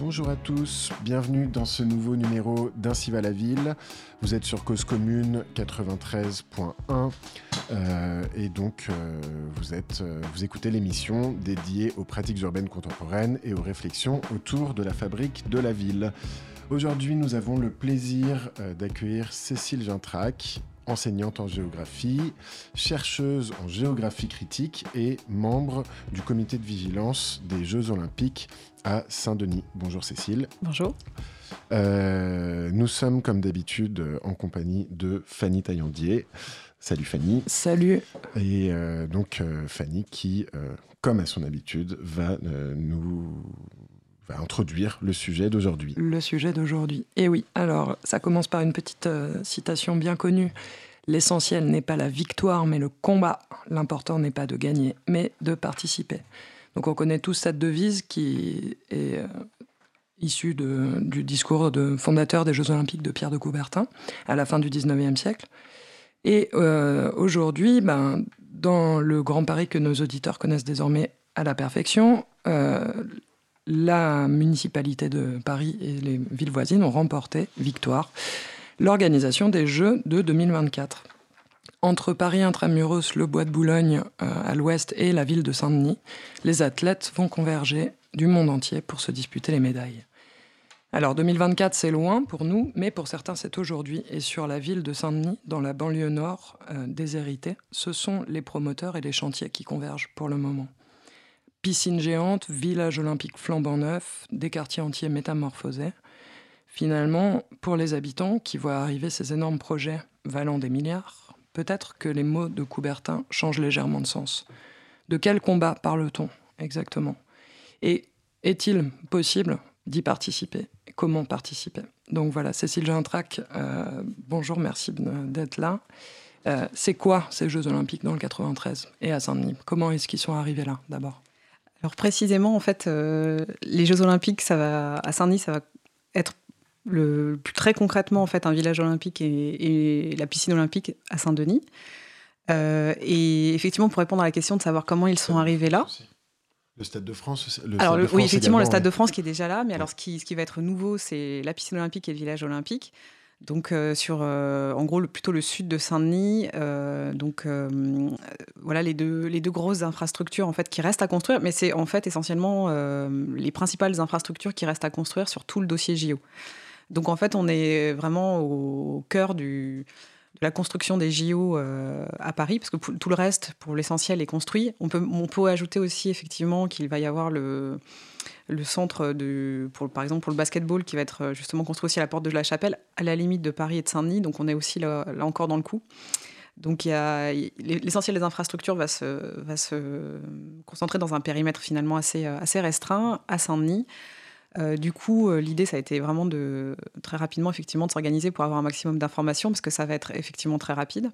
Bonjour à tous, bienvenue dans ce nouveau numéro d'Ainsi va la ville. Vous êtes sur Cause Commune 93.1 euh, et donc euh, vous, êtes, euh, vous écoutez l'émission dédiée aux pratiques urbaines contemporaines et aux réflexions autour de la fabrique de la ville. Aujourd'hui, nous avons le plaisir d'accueillir Cécile Gintrac, enseignante en géographie, chercheuse en géographie critique et membre du comité de vigilance des Jeux olympiques à Saint-Denis. Bonjour Cécile. Bonjour. Euh, nous sommes comme d'habitude en compagnie de Fanny Taillandier. Salut Fanny. Salut. Et euh, donc euh, Fanny qui, comme à son habitude, va nous introduire le sujet d'aujourd'hui. Le sujet d'aujourd'hui. Et oui, alors ça commence par une petite citation bien connue. L'essentiel n'est pas la victoire, mais le combat. L'important n'est pas de gagner, mais de participer. Donc on connaît tous cette devise qui est euh, issue du discours de fondateur des Jeux Olympiques de Pierre de Coubertin à la fin du 19e siècle. Et euh, aujourd'hui, ben, dans le Grand Paris que nos auditeurs connaissent désormais à la perfection, euh, la municipalité de Paris et les villes voisines ont remporté, victoire, l'organisation des Jeux de 2024 entre Paris intramuros, le bois de Boulogne euh, à l'ouest et la ville de Saint-Denis, les athlètes vont converger du monde entier pour se disputer les médailles. Alors 2024, c'est loin pour nous, mais pour certains, c'est aujourd'hui. Et sur la ville de Saint-Denis, dans la banlieue nord euh, déshéritée, ce sont les promoteurs et les chantiers qui convergent pour le moment. Piscine géante, village olympique flambant neuf, des quartiers entiers métamorphosés. Finalement, pour les habitants qui voient arriver ces énormes projets valant des milliards, peut-être que les mots de Coubertin changent légèrement de sens. De quel combat parle-t-on exactement? Et est-il possible d'y participer? Comment participer? Donc voilà, Cécile Gintrac, euh, bonjour, merci d'être là. Euh, c'est quoi ces Jeux Olympiques dans le 93 et à Saint-Denis? Comment est-ce qu'ils sont arrivés là d'abord? Alors précisément, en fait, euh, les Jeux Olympiques, ça va, à Saint-Denis, ça va être le, très concrètement en fait un village olympique et, la piscine olympique à Saint-Denis. Euh, et effectivement, pour répondre à la question de savoir comment ils sont arrivés là. Le Stade de France Alors, oui, effectivement, le Stade de France qui est déjà là, mais alors ce qui, ce qui va être nouveau, c'est la piscine olympique et le village olympique. Donc, euh, sur, euh, en gros, le, plutôt le sud de Saint-Denis. donc, voilà les deux, les deux grosses infrastructures en fait, qui restent à construire, mais c'est en fait essentiellement les principales infrastructures qui restent à construire sur tout le dossier JO. Donc en fait, on est vraiment au cœur de la construction des JO euh, à Paris, parce que tout le reste, pour l'essentiel, est construit. On peut, on peut ajouter aussi effectivement qu'il va y avoir le, le centre, de, pour, par exemple pour le basketball, qui va être euh, justement construit aussi à la porte de la Chapelle, à la limite de Paris et de Saint-Denis. Donc on est aussi là, encore dans le coup. Donc l'essentiel des infrastructures va se, va se concentrer dans un périmètre finalement assez, assez restreint à Saint-Denis. Euh, du coup, euh, l'idée, ça a été vraiment de très rapidement, effectivement, de s'organiser pour avoir un maximum d'informations, parce que ça va être effectivement très rapide.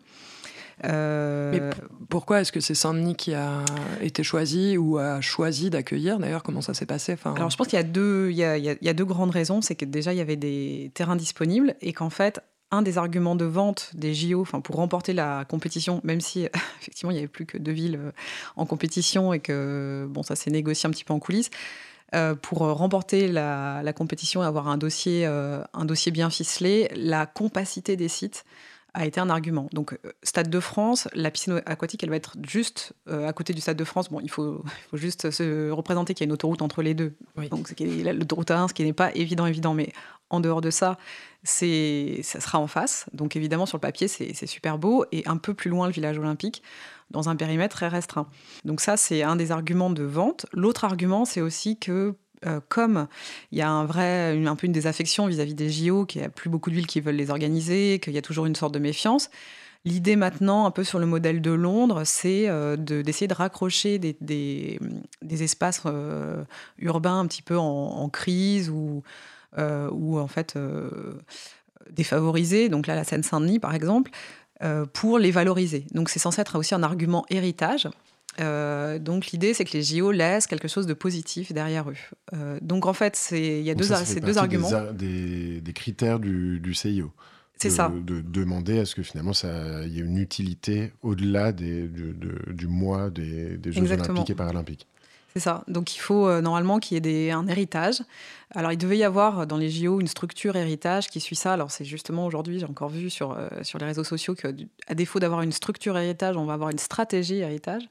Euh, Mais pourquoi est-ce que c'est Saint-Denis qui a été choisi ou a choisi d'accueillir D'ailleurs, comment ça s'est passé enfin... Alors, je pense qu'il y, a deux, il y a, il y a deux grandes raisons. C'est que déjà, il y avait des terrains disponibles et qu'en fait, un des arguments de vente des JO, enfin pour remporter la compétition, même si effectivement il n'y avait plus que deux villes en compétition et que bon ça s'est négocié un petit peu en coulisses, pour remporter la, compétition et avoir un dossier, euh, un dossier bien ficelé, la compacité des sites a été un argument. Donc, euh, Stade de France, la piscine aquatique, elle va être juste à côté du Stade de France. Bon, il faut, faut juste se représenter qu'il y a une autoroute entre les deux. Donc, l'autoroute A1, ce qui n'est pas évident, évident. Mais en dehors de ça, c'est, ça sera en face. Donc, évidemment, sur le papier, c'est super beau. Et un peu plus loin, le village olympique dans un périmètre très restreint. Donc ça, c'est un des arguments de vente. L'autre argument, c'est aussi que euh, comme il y a un vrai, un peu une désaffection vis-à-vis des JO, qu'il n'y a plus beaucoup de qui veulent les organiser, qu'il y a toujours une sorte de méfiance, L'idée maintenant, un peu sur le modèle de Londres, c'est euh, d'essayer de, raccrocher des, des, espaces euh, urbains un petit peu en, crise ou, ou en fait défavorisés. Donc là, la Seine-Saint-Denis, par exemple, pour les valoriser. Donc c'est censé être aussi un argument héritage. Euh, donc l'idée, c'est que les JO laissent quelque chose de positif derrière eux. Euh, donc en fait, il y a deux, arguments. Des, des, critères du, du CIO. C'est ça. De demander à ce que finalement il y ait une utilité au-delà du mois des, Jeux Olympiques et Paralympiques. C'est ça. Donc il faut euh, normalement qu'il y ait un héritage. Alors il devait y avoir dans les JO une structure héritage qui suit ça. Alors c'est justement aujourd'hui, j'ai encore vu sur, euh, sur les réseaux sociaux qu'à défaut d'avoir une structure héritage, on va avoir une stratégie héritage.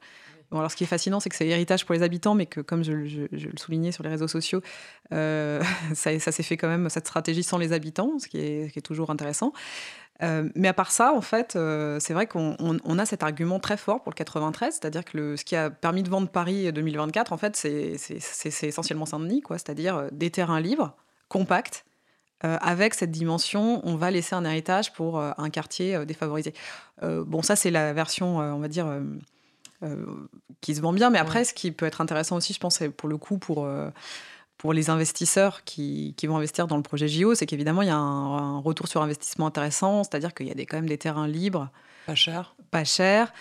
Alors ce qui est fascinant, c'est que c'est héritage pour les habitants, mais que comme je, le soulignais sur les réseaux sociaux, euh, ça, s'est fait quand même cette stratégie sans les habitants, ce qui est, toujours intéressant. Euh, mais à part ça, en fait, euh, c'est vrai qu'on on, on a cet argument très fort pour le 93, c'est-à-dire que ce qui a permis de vendre Paris 2024, en fait, c'est essentiellement Saint-Denis, c'est-à-dire des terrains libres, compacts, avec cette dimension, on va laisser un héritage pour un quartier défavorisé. bon, ça, c'est la version, on va dire, qui se vend bien, mais après, ouais. ce qui peut être intéressant aussi, je pense, c'est pour le coup, pour pour les investisseurs qui, qui, vont investir dans le projet JO, c'est qu'évidemment, il y a un, un, retour sur investissement intéressant, c'est-à-dire qu'il y a des, quand même des terrains libres. Pas cher. Pas cher.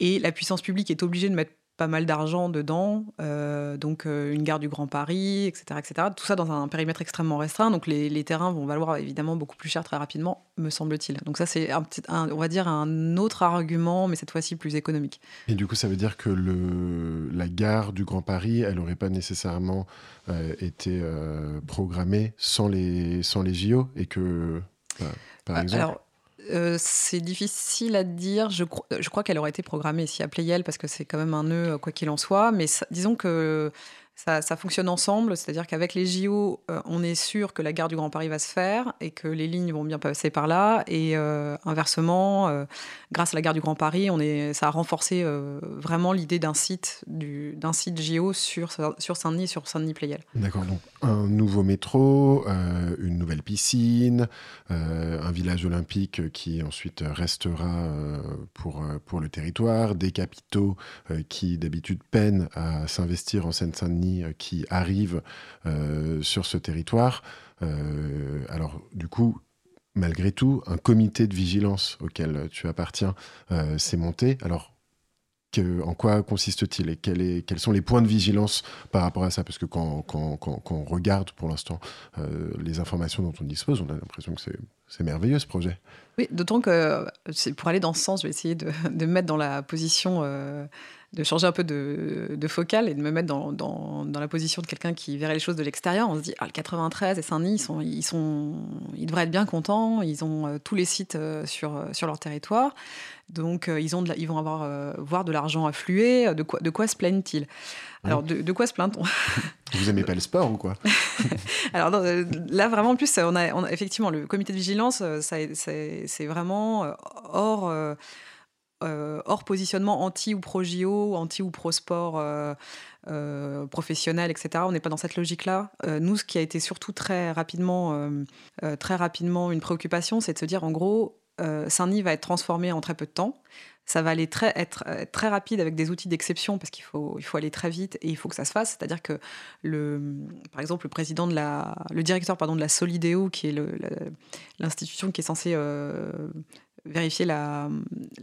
Et la puissance publique est obligée de mettre pas mal d'argent dedans, euh, donc euh, une gare du Grand Paris, etc., etc. Tout ça dans un périmètre extrêmement restreint, donc les, les terrains vont valoir évidemment beaucoup plus cher très rapidement, me semble-t-il. Donc ça, c'est un un, on va dire un autre argument, mais cette fois-ci plus économique. Et du coup, ça veut dire que le, la gare du Grand Paris, elle n'aurait pas nécessairement euh, été programmée sans les, sans les JO, et que, bah, par exemple... Alors, euh, c'est difficile à dire. Je, cro je crois qu'elle aurait été programmée ici à Playel parce que c'est quand même un nœud, quoi qu'il en soit. Mais disons que ça, fonctionne ensemble, c'est-à-dire qu'avec les JO, euh, on est sûr que la gare du Grand Paris va se faire et que les lignes vont bien passer par là. Et euh, inversement, euh, grâce à la gare du Grand Paris, on est, ça a renforcé vraiment l'idée d'un site, d'un site JO sur, sur Saint-Denis sur Saint-Denis-Playel. D'accord, donc un nouveau métro, une nouvelle piscine, un village olympique qui ensuite restera pour, pour le territoire, des capitaux qui d'habitude peinent à s'investir en Seine-Saint-Denis euh, qui arrivent euh, sur ce territoire. Euh, alors, du coup, malgré tout, un comité de vigilance auquel tu appartiens s'est monté. Alors, en quoi consiste-t-il et quels sont les points de vigilance par rapport à ça? Parce que quand, on regarde pour l'instant les informations dont on dispose, on a l'impression que c'est merveilleux ce projet. Oui, d'autant que pour aller dans ce sens, je vais essayer de, me mettre dans la position de changer un peu de, de focale et de me mettre dans, dans, dans la position de quelqu'un qui verrait les choses de l'extérieur. On se dit, ah, le 93 et Saint-Denis, ils, sont, ils, sont, ils devraient être bien contents. Ils ont euh, tous les sites euh, sur, sur leur territoire. Donc, euh, ils, ont de la, ils vont avoir, euh, voir de l'argent affluer. De quoi, de quoi se plaignent-ils? Alors, de, de, quoi se plaint-on? Vous aimez pas le sport ou quoi? Alors, non, là, vraiment, en plus, on a, on a, effectivement, le comité de vigilance, c'est vraiment hors euh, hors positionnement anti ou pro JO, anti ou pro sport euh, euh, professionnel, etc. On n'est pas dans cette logique-là. Nous, ce qui a été surtout très rapidement, très rapidement une préoccupation, c'est de se dire en gros, Saint-Denis va être transformé en très peu de temps. Ça va aller très, être très rapide avec des outils d'exception parce qu'il faut, il faut aller très vite et il faut que ça se fasse. C'est-à-dire que, le, par exemple, le président de la, le directeur pardon, de la Solidéo, qui est l'institution qui est censée vérifier la,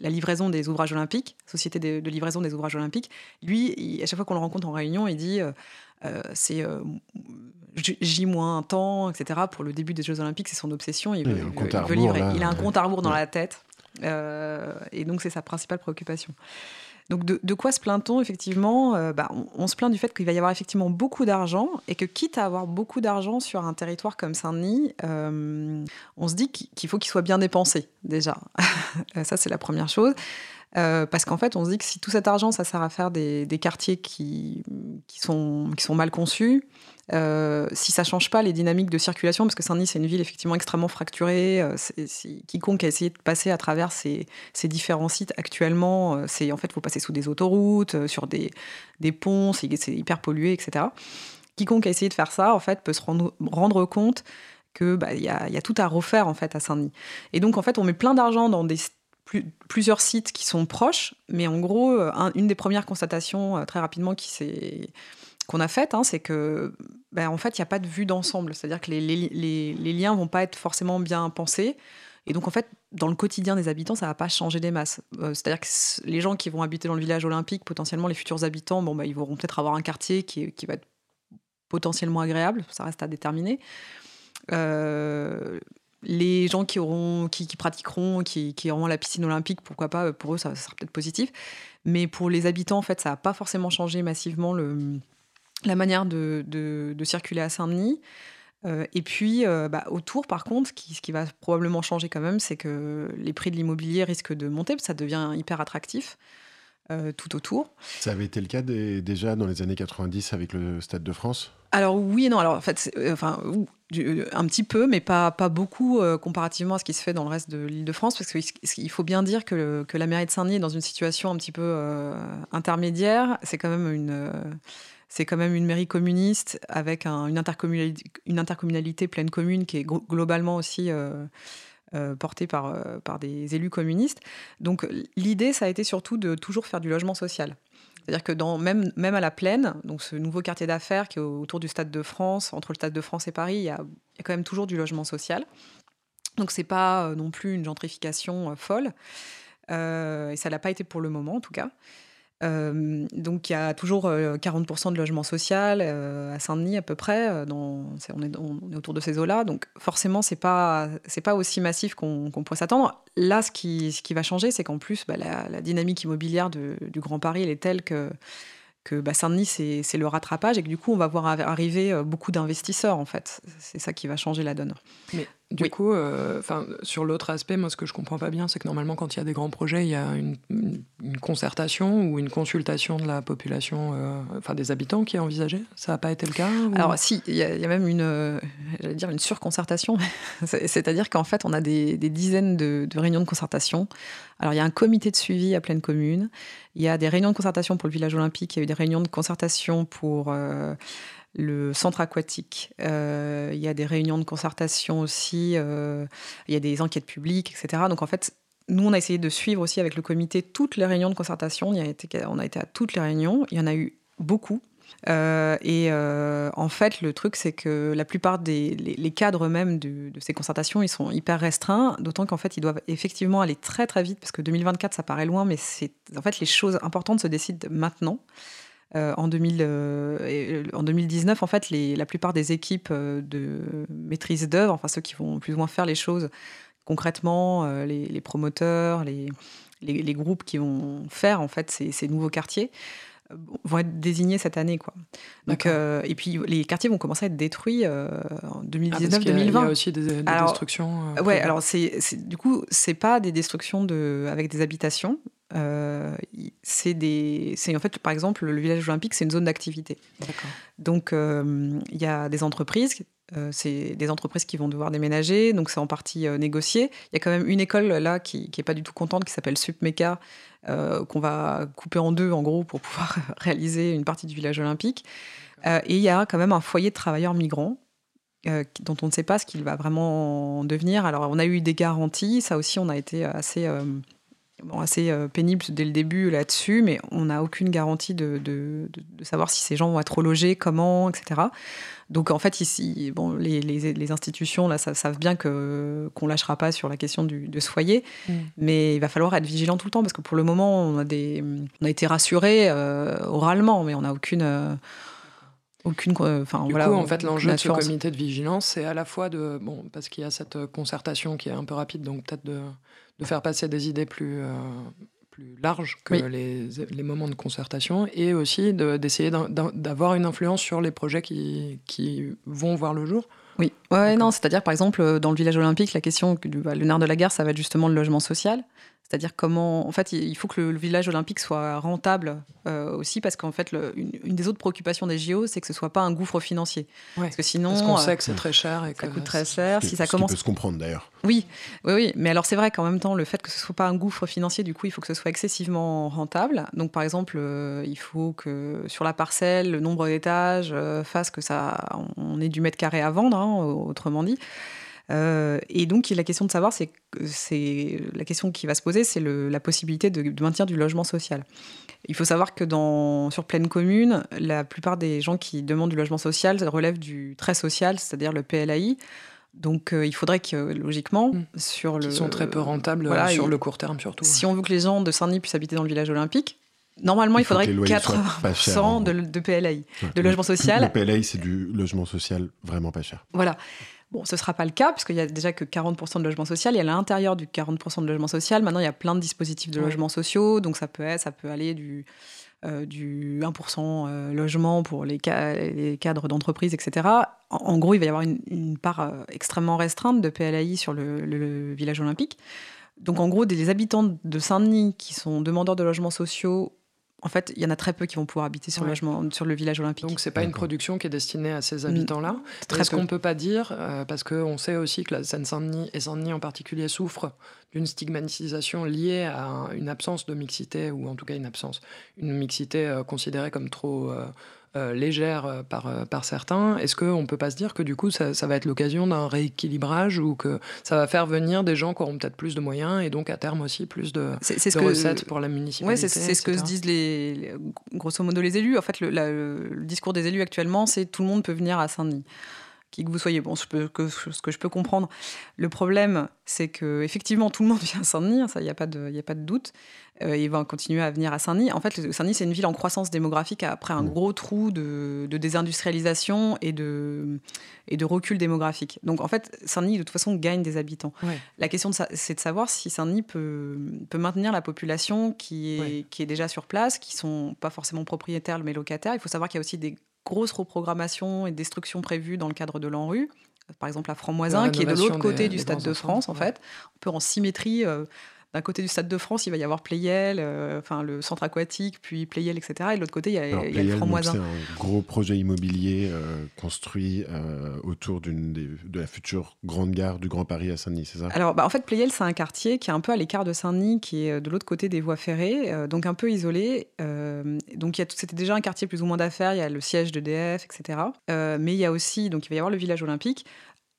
la, livraison des ouvrages olympiques, société de, de, livraison des ouvrages olympiques. Lui, il, à chaque fois qu'on le rencontre en réunion, il dit euh, euh, c'est euh, J moins un temps, etc. Pour le début des Jeux olympiques, c'est son obsession. Il veut, il veut, il veut livrer. Là, il a un compte à rebours ouais. dans la tête. Euh, et donc, c'est sa principale préoccupation. Donc de, quoi se plaint-on effectivement euh, bah, on, se plaint du fait qu'il va y avoir effectivement beaucoup d'argent et que quitte à avoir beaucoup d'argent sur un territoire comme Saint-Denis, euh, on se dit qu'il faut qu'il soit bien dépensé déjà. ça c'est la première chose. Euh, parce qu'en fait, on se dit que si tout cet argent, ça sert à faire des, quartiers qui sont mal conçus, euh, si ça change pas les dynamiques de circulation, parce que Saint-Denis, c'est une ville effectivement extrêmement fracturée, euh, quiconque a essayé de passer à travers ces, différents sites actuellement, euh, c'est en fait, il faut passer sous des autoroutes, euh, sur des, ponts, c'est, hyper pollué, etc. Quiconque a essayé de faire ça, en fait, peut se rendre, rendre compte que bah, y, a, y a tout à refaire en fait à Saint-Denis. Et donc en fait, on met plein d'argent dans plusieurs sites qui sont proches, mais en gros, un, une des premières constatations très rapidement qui s'est qu'on a faites, hein, c'est que ben, en fait, il n'y a pas de vue d'ensemble. C'est-à-dire que les, les, les, les liens vont pas être forcément bien pensés. Et donc, en fait, dans le quotidien des habitants, ça va pas changer des masses. Euh, C'est-à-dire que les gens qui vont habiter dans le village olympique, potentiellement les futurs habitants, bon, bah, ils vont peut-être avoir un quartier qui, qui va être potentiellement agréable. Ça reste à déterminer. Euh, les gens qui, auront, qui, pratiqueront, qui, qui, auront la piscine olympique, pourquoi pas, pour eux, ça, ça sera peut-être positif. Mais pour les habitants, en fait, ça n'a pas forcément changé massivement le, la manière de, de, circuler à Saint-Denis. et puis, bah, autour, par contre, qui, ce qui va probablement changer quand même, c'est que les prix de l'immobilier risquent de monter, ça devient hyper attractif. Euh, tout autour. Ça avait été le cas déjà dans les années 90 avec le Stade de France? Alors oui et non. Alors en fait, euh, enfin, euh, un petit peu, mais pas, pas beaucoup comparativement à ce qui se fait dans le reste de l'île de France, parce qu'il faut bien dire que, que la mairie de Saint-Denis est dans une situation un petit peu intermédiaire. C'est quand même une c'est quand même une mairie communiste avec une, intercommunalité, pleine commune qui est globalement aussi euh, porté par, euh, par des élus communistes. Donc l'idée, ça a été surtout de toujours faire du logement social. C'est-à-dire que même, à la plaine, donc ce nouveau quartier d'affaires qui est autour du Stade de France, entre le Stade de France et Paris, il y a, quand même toujours du logement social. Donc c'est pas euh, non plus une gentrification folle. et ça l'a pas été pour le moment en tout cas. Donc il y a toujours 40% euh, de logement social euh, à Saint-Denis à peu près. On, est, autour de ces eaux-là. Donc forcément, c'est pas c'est pas aussi massif qu'on pourrait s'attendre. Là, ce qui, ce va changer, c'est qu'en plus, bah, la, dynamique immobilière du Grand Paris, elle est telle que bah, Saint-Denis, c'est le rattrapage et que du coup, on va voir arriver beaucoup d'investisseurs, en fait. C'est ça qui va changer la donne. Du coup, euh, sur l'autre aspect, moi, ce que je comprends pas bien, c'est que normalement, quand il y a des grands projets, il y a une, concertation ou une consultation de la population, euh, enfin des habitants qui est envisagée. Ça n'a pas été le cas Alors, si, il y, a même une, j'allais dire une surconcertation. C'est-à-dire qu'en fait, on a des, dizaines de, de réunions de concertation. Alors, il y a un comité de suivi à pleine commune. Il y a des réunions de concertation pour le village olympique, il y a eu des réunions de concertation pour euh, le centre aquatique, euh, il y a des réunions de concertation aussi, euh, il y a des enquêtes publiques, etc. Donc en fait, nous, on a essayé de suivre aussi avec le comité toutes les réunions de concertation. On, a été, à toutes les réunions. Il y en a eu beaucoup. Euh, et en fait, le truc, c'est que la plupart des les, cadres même de, ces concertations, ils sont hyper restreints, d'autant qu'en fait, ils doivent effectivement aller très très vite, parce que 2024, ça paraît loin, mais c'est en fait les choses importantes se décident maintenant. Euh, en, 2000, en 2019, en fait, la plupart des équipes de maîtrise d'œuvre, enfin ceux qui vont plus ou moins faire les choses concrètement, les, promoteurs, les, groupes qui vont faire en fait ces nouveaux quartiers, vont être désignés cette année. Quoi. Donc, euh, et puis les quartiers vont commencer à être détruits euh, en 2019-2020. Ah, il, y a aussi des, destructions. Euh, ouais, alors c'est, du coup, c'est pas des destructions de, avec des habitations. c'est des, c'est en fait, par exemple, le village olympique, c'est une zone d'activité. Donc, il y a des entreprises c'est des entreprises qui vont devoir déménager, donc c'est en partie négocié. Il y a quand même une école là qui n'est pas du tout contente, qui s'appelle Supmeca, euh, qu'on va couper en deux, en gros, pour pouvoir réaliser une partie du village olympique. Euh, et il y a quand même un foyer de travailleurs migrants euh, dont on ne sait pas ce qu'il va vraiment devenir. Alors, on a eu des garanties, ça aussi, on a été assez, assez pénible dès le début là-dessus, mais on n'a aucune garantie de, de, savoir si ces gens vont être relogés, comment, etc. Donc en fait, ici, bon, les, les, institutions là, savent bien que qu'on lâchera pas sur la question du, de ce foyer, mm. mais il va falloir être vigilant tout le temps parce que pour le moment, on a des, on a été rassurés euh, oralement, mais on n'a aucune euh, aucune euh, enfin voilà coup, en fait l'enjeu de ce comité de vigilance c'est à la fois de bon parce qu'il y a cette concertation qui est un peu rapide donc peut-être de, de faire passer des idées plus plus large que les, les, moments de concertation et aussi d'essayer d'avoir une influence sur les projets qui, qui vont voir le jour. Oui, ouais, non, c'est-à-dire par exemple dans le village olympique, la question, bah, le nerf de la guerre, ça va être justement le logement social. C'est-à-dire comment, en fait, il faut que le, village olympique soit rentable euh, aussi, parce qu'en fait, une, des autres préoccupations des JO, c'est que ce soit pas un gouffre financier. Parce que sinon, parce qu'on sait que c'est très cher et que ça coûte très cher. Si ça commence, qui peut se comprendre d'ailleurs. Oui, oui, oui. Mais alors c'est vrai qu'en même temps, le fait que ce soit pas un gouffre financier, du coup, il faut que ce soit excessivement rentable. Donc, par exemple, euh, il faut que sur la parcelle, le nombre d'étages euh, fasse que ça, on ait du mètre carré à vendre, hein, autrement dit. Euh, et donc, la question de savoir, c'est c'est la question qui va se poser, c'est la possibilité de, de, maintenir du logement social. Il faut savoir que dans, sur pleine commune, la plupart des gens qui demandent du logement social relèvent du très social, c'est-à-dire le PLAI. Donc, euh, il faudrait que, logiquement, mmh. sur le. Qui sont très peu rentables sur le court terme, surtout. Si on veut que les gens de Saint-Denis puissent habiter dans le village olympique, Normalement, il, faudrait 80% de, de, PLAI, de logement social. Le PLAI, c'est du logement social vraiment pas cher. Voilà. Bon, ce ne sera pas le cas, puisqu'il y a déjà que 40% de logement social. Et à l'intérieur du 40% de logement social, maintenant, il y a plein de dispositifs de logement sociaux. Donc, ça peut, être, ça peut aller du, du 1% logement pour les, cadres d'entreprise, etc. En, gros, il va y avoir une, part extrêmement restreinte de PLAI sur le, village olympique. Donc en gros, des, habitants de Saint-Denis qui sont demandeurs de logements sociaux en fait, il y en a très peu qui vont pouvoir habiter sur, le, logement, sur le village olympique. Donc, c'est pas une production qui est destinée à ces habitants-là. Est-ce qu'on peut pas dire, euh, parce qu'on sait aussi que la Seine-Saint-Denis et Saint-Denis en particulier souffrent d'une stigmatisation liée à une absence de mixité, ou en tout cas une absence, une mixité euh, considérée comme trop euh, euh, légère euh, par, euh, par certains, est-ce qu'on ne peut pas se dire que du coup ça, va être l'occasion d'un rééquilibrage ou que ça va faire venir des gens qui auront peut-être plus de moyens et donc à terme aussi plus de, ce recettes pour la municipalité Oui, c'est ce que se disent les, grosso modo les élus. En fait, le, le discours des élus actuellement, c'est tout le monde peut venir à Saint-Denis qui que vous soyez. Bon, ce que, ce que je peux comprendre. Le problème, c'est que effectivement tout le monde vient à Saint-Denis, ça, il n'y a, pas de, y a pas de doute. Euh, il va continuer à venir à Saint-Denis. En fait, Saint-Denis, c'est une ville en croissance démographique après un gros trou de, désindustrialisation et de, et de recul démographique. Donc, en fait, Saint-Denis, de toute façon, gagne des habitants. La question, c'est de savoir si Saint-Denis peut, peut maintenir la population qui est, qui est déjà sur place, qui sont pas forcément propriétaires, mais locataires. Il faut savoir qu'il y a aussi des grosses reprogrammations et destructions prévues dans le cadre de l'ANRU. Par exemple, la Franc-Moisin, qui est de l'autre côté du Stade de France, en fait. On peut en symétrie euh, d'un côté du Stade de France, il va y avoir Playel, euh, enfin le centre aquatique, puis Playel, etc. Et de l'autre côté, il y a, il y a le Franc-Moisin. C'est un gros projet immobilier euh, construit euh, autour de la future grande gare du Grand Paris à Saint-Denis, c'est ça? Alors, bah, en fait, Playel, c'est un quartier qui est un peu à l'écart de Saint-Denis, qui est de l'autre côté des voies ferrées, donc un peu isolé. donc, c'était déjà un quartier plus ou moins d'affaires. Il y a le siège d'EDF, etc. mais il y a aussi, donc il va y avoir le village olympique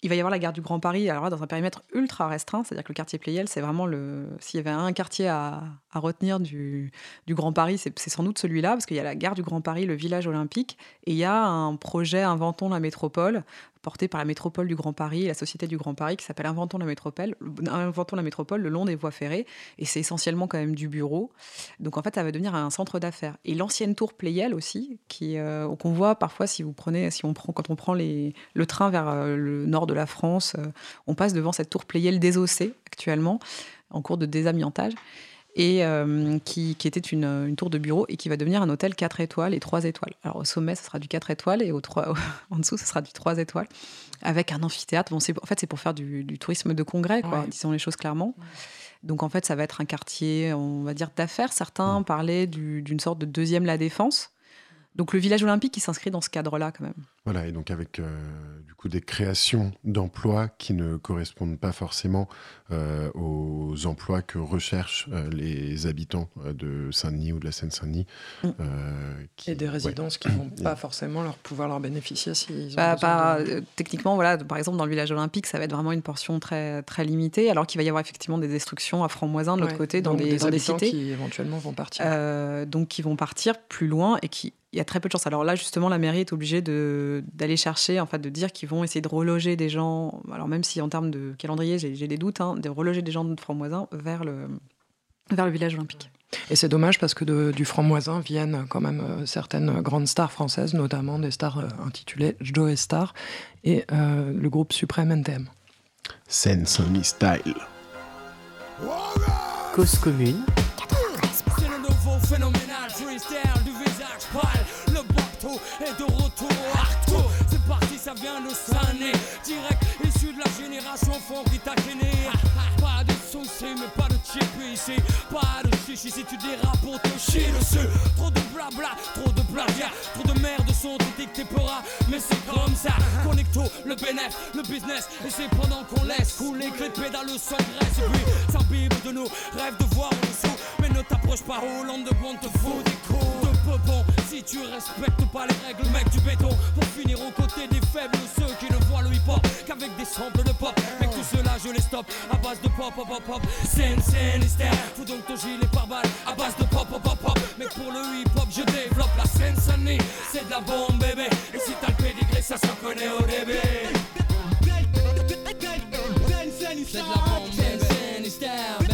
il va y avoir la gare du Grand Paris, alors dans un périmètre ultra restreint, c'est-à-dire que le quartier Playel, c'est vraiment le. S'il y avait un quartier à, retenir du, du, Grand Paris, c'est sans doute celui-là, parce qu'il y a la gare du Grand Paris, le village olympique, et il y a un projet Inventons la métropole, porté par la métropole du Grand Paris et la Société du Grand Paris qui s'appelle Inventons la métropole, Inventons la métropole le long des voies ferrées. Et c'est essentiellement quand même du bureau. Donc en fait, ça va devenir un centre d'affaires. Et l'ancienne tour Playel aussi, qui euh, qu'on voit parfois si vous prenez, si on prend, quand on prend les, le train vers euh, le nord de la France, euh, on passe devant cette tour Playel désossée actuellement, en cours de désamiantage et euh, qui, était une, tour de bureau et qui va devenir un hôtel 4 étoiles et 3 étoiles. Alors au sommet, ce sera du 4 étoiles et au 3, en dessous, ce sera du 3 étoiles avec un amphithéâtre. Bon, en fait, c'est pour faire du, tourisme de congrès, quoi, disons les choses clairement. Donc en fait, ça va être un quartier, on va dire, d'affaires. Certains parlaient d'une sorte de deuxième La Défense. Donc le village olympique, qui s'inscrit dans ce cadre-là quand même. Voilà, et donc avec euh, du coup des créations d'emplois qui ne correspondent pas forcément euh, aux emplois que recherchent euh, les habitants de Saint-Denis ou de la Seine-Saint-Denis. Mm. et des résidences qui ne vont pas forcément leur pouvoir leur bénéficier s'ils ont bah, Techniquement, voilà, par exemple dans le village olympique, ça va être vraiment une portion très, très limitée, alors qu'il va y avoir effectivement des destructions à Franc-Moisin de l'autre côté, dans des, des, cités. qui éventuellement vont partir. donc qui vont partir plus loin et qui il y a très peu de chance. Alors là, justement, la mairie est obligée d'aller chercher, en fait, de dire qu'ils vont essayer de reloger des gens. Alors même si en termes de calendrier, j'ai des doutes, hein, de reloger des gens de Franc-Moisin vers le, vers le village olympique. Et c'est dommage parce que du franc-moisin viennent quand même euh, certaines grandes stars françaises, notamment des stars euh, intitulées Joe Star et euh, le groupe Suprême NTM. Scène Style. Cause commune. Le bateau est de retour. Arto, c'est parti, ça vient de Sané. Direct issu de la génération fond qui t'a gêné. Pas de soucis, mais pas de chip ici. Pas de chichi si tu dérapes pour te chier dessus. Trop de blabla, trop de plagiat. Trop de merde sont dictés peur Mais c'est comme ça. Connecto, le bénéf, le business. Et c'est pendant qu'on laisse couler que les pédales sans graisse. Et puis, ça bible de nous. Rêve de voir en dessous. Ne t'approche pas, Hollande de bon te fout des coups de peupon. Si tu respectes pas les règles, mec du béton. Pour finir aux côtés des faibles, ceux qui ne voient le hip-hop Qu'avec des samples de pop. Mec tout cela je les stoppe à base de pop pop pop pop. Scène, scène, Fous donc ton gilet par balle à base de pop pop pop pop. Mec pour le hip-hop je développe la scène Sunny C'est de la bombe bébé. Et si t'as le pédigré ça s'en connaît au début. C'est de la bombe bébé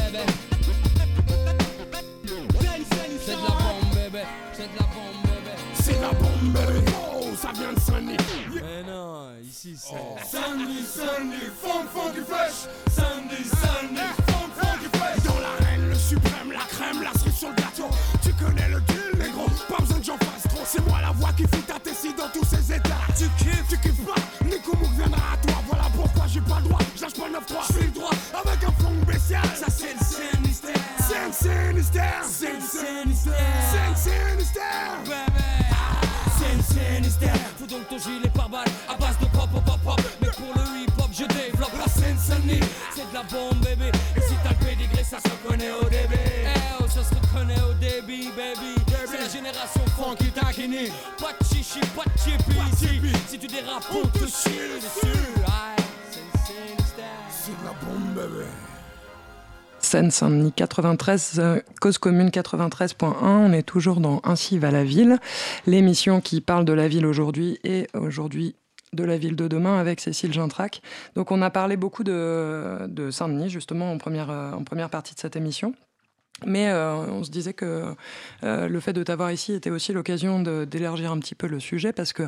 Berry. Oh, ça vient de Sunny. Mais non, ici c'est. Oh. Sunny, Sunny, funk, funky fresh. Sunny, Sunny, funk, funky fresh. Dans l'arène, le suprême, la crème, la cerise sur le gâteau. Tu connais le deal, les gros. Pas besoin que j'en fasse trop. C'est moi la voix qui fit ta tessie dans tous ses états. Tu kiffes, tu kiffes pas. Nico Mouk viendra à toi. Voilà pourquoi j'ai pas le droit. J'lâche pas 9-3. J'suis le droit avec un fond bestial. Ça c'est le sinistère. C'est le sinistère. C'est le sinistère. C'est le sinistère. Ton gilet par balle à base de pop pop pop. Mais pour le hip hop, je développe la Seine-Saint-Denis. C'est de la bombe, bébé. Et si t'as le pédigré, ça se reconnaît au débit. Eh oh, ça se reconnaît au débit, baby. C'est la génération funky taquini. Pas de chichi, pas de chippy ici. Si tu dérapes, on te chie dessus. C'est Sinister. C'est de la bombe, bébé. Seine-Saint-Denis 93, euh, cause commune 93.1. On est toujours dans Ainsi va la ville, l'émission qui parle de la ville aujourd'hui et aujourd'hui de la ville de demain avec Cécile Gintrac. Donc on a parlé beaucoup de, de Saint-Denis justement en première, euh, en première partie de cette émission. Mais euh, on se disait que euh, le fait de t'avoir ici était aussi l'occasion d'élargir un petit peu le sujet parce que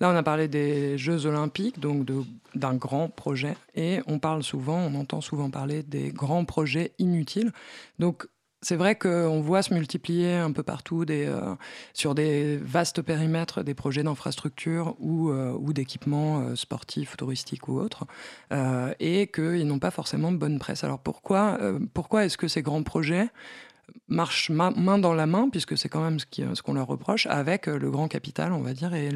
là on a parlé des Jeux Olympiques, donc d'un grand projet, et on parle souvent, on entend souvent parler des grands projets inutiles. Donc c'est vrai qu'on voit se multiplier un peu partout euh, sur des vastes périmètres des projets d'infrastructure ou, euh, ou d'équipements euh, sportifs, touristiques ou autres, euh, et qu'ils n'ont pas forcément de bonne presse. Alors pourquoi, pourquoi est-ce que ces grands projets marchent ma- main dans la main, puisque c'est quand même ce qu'on leur reproche, avec le grand capital, on va dire, et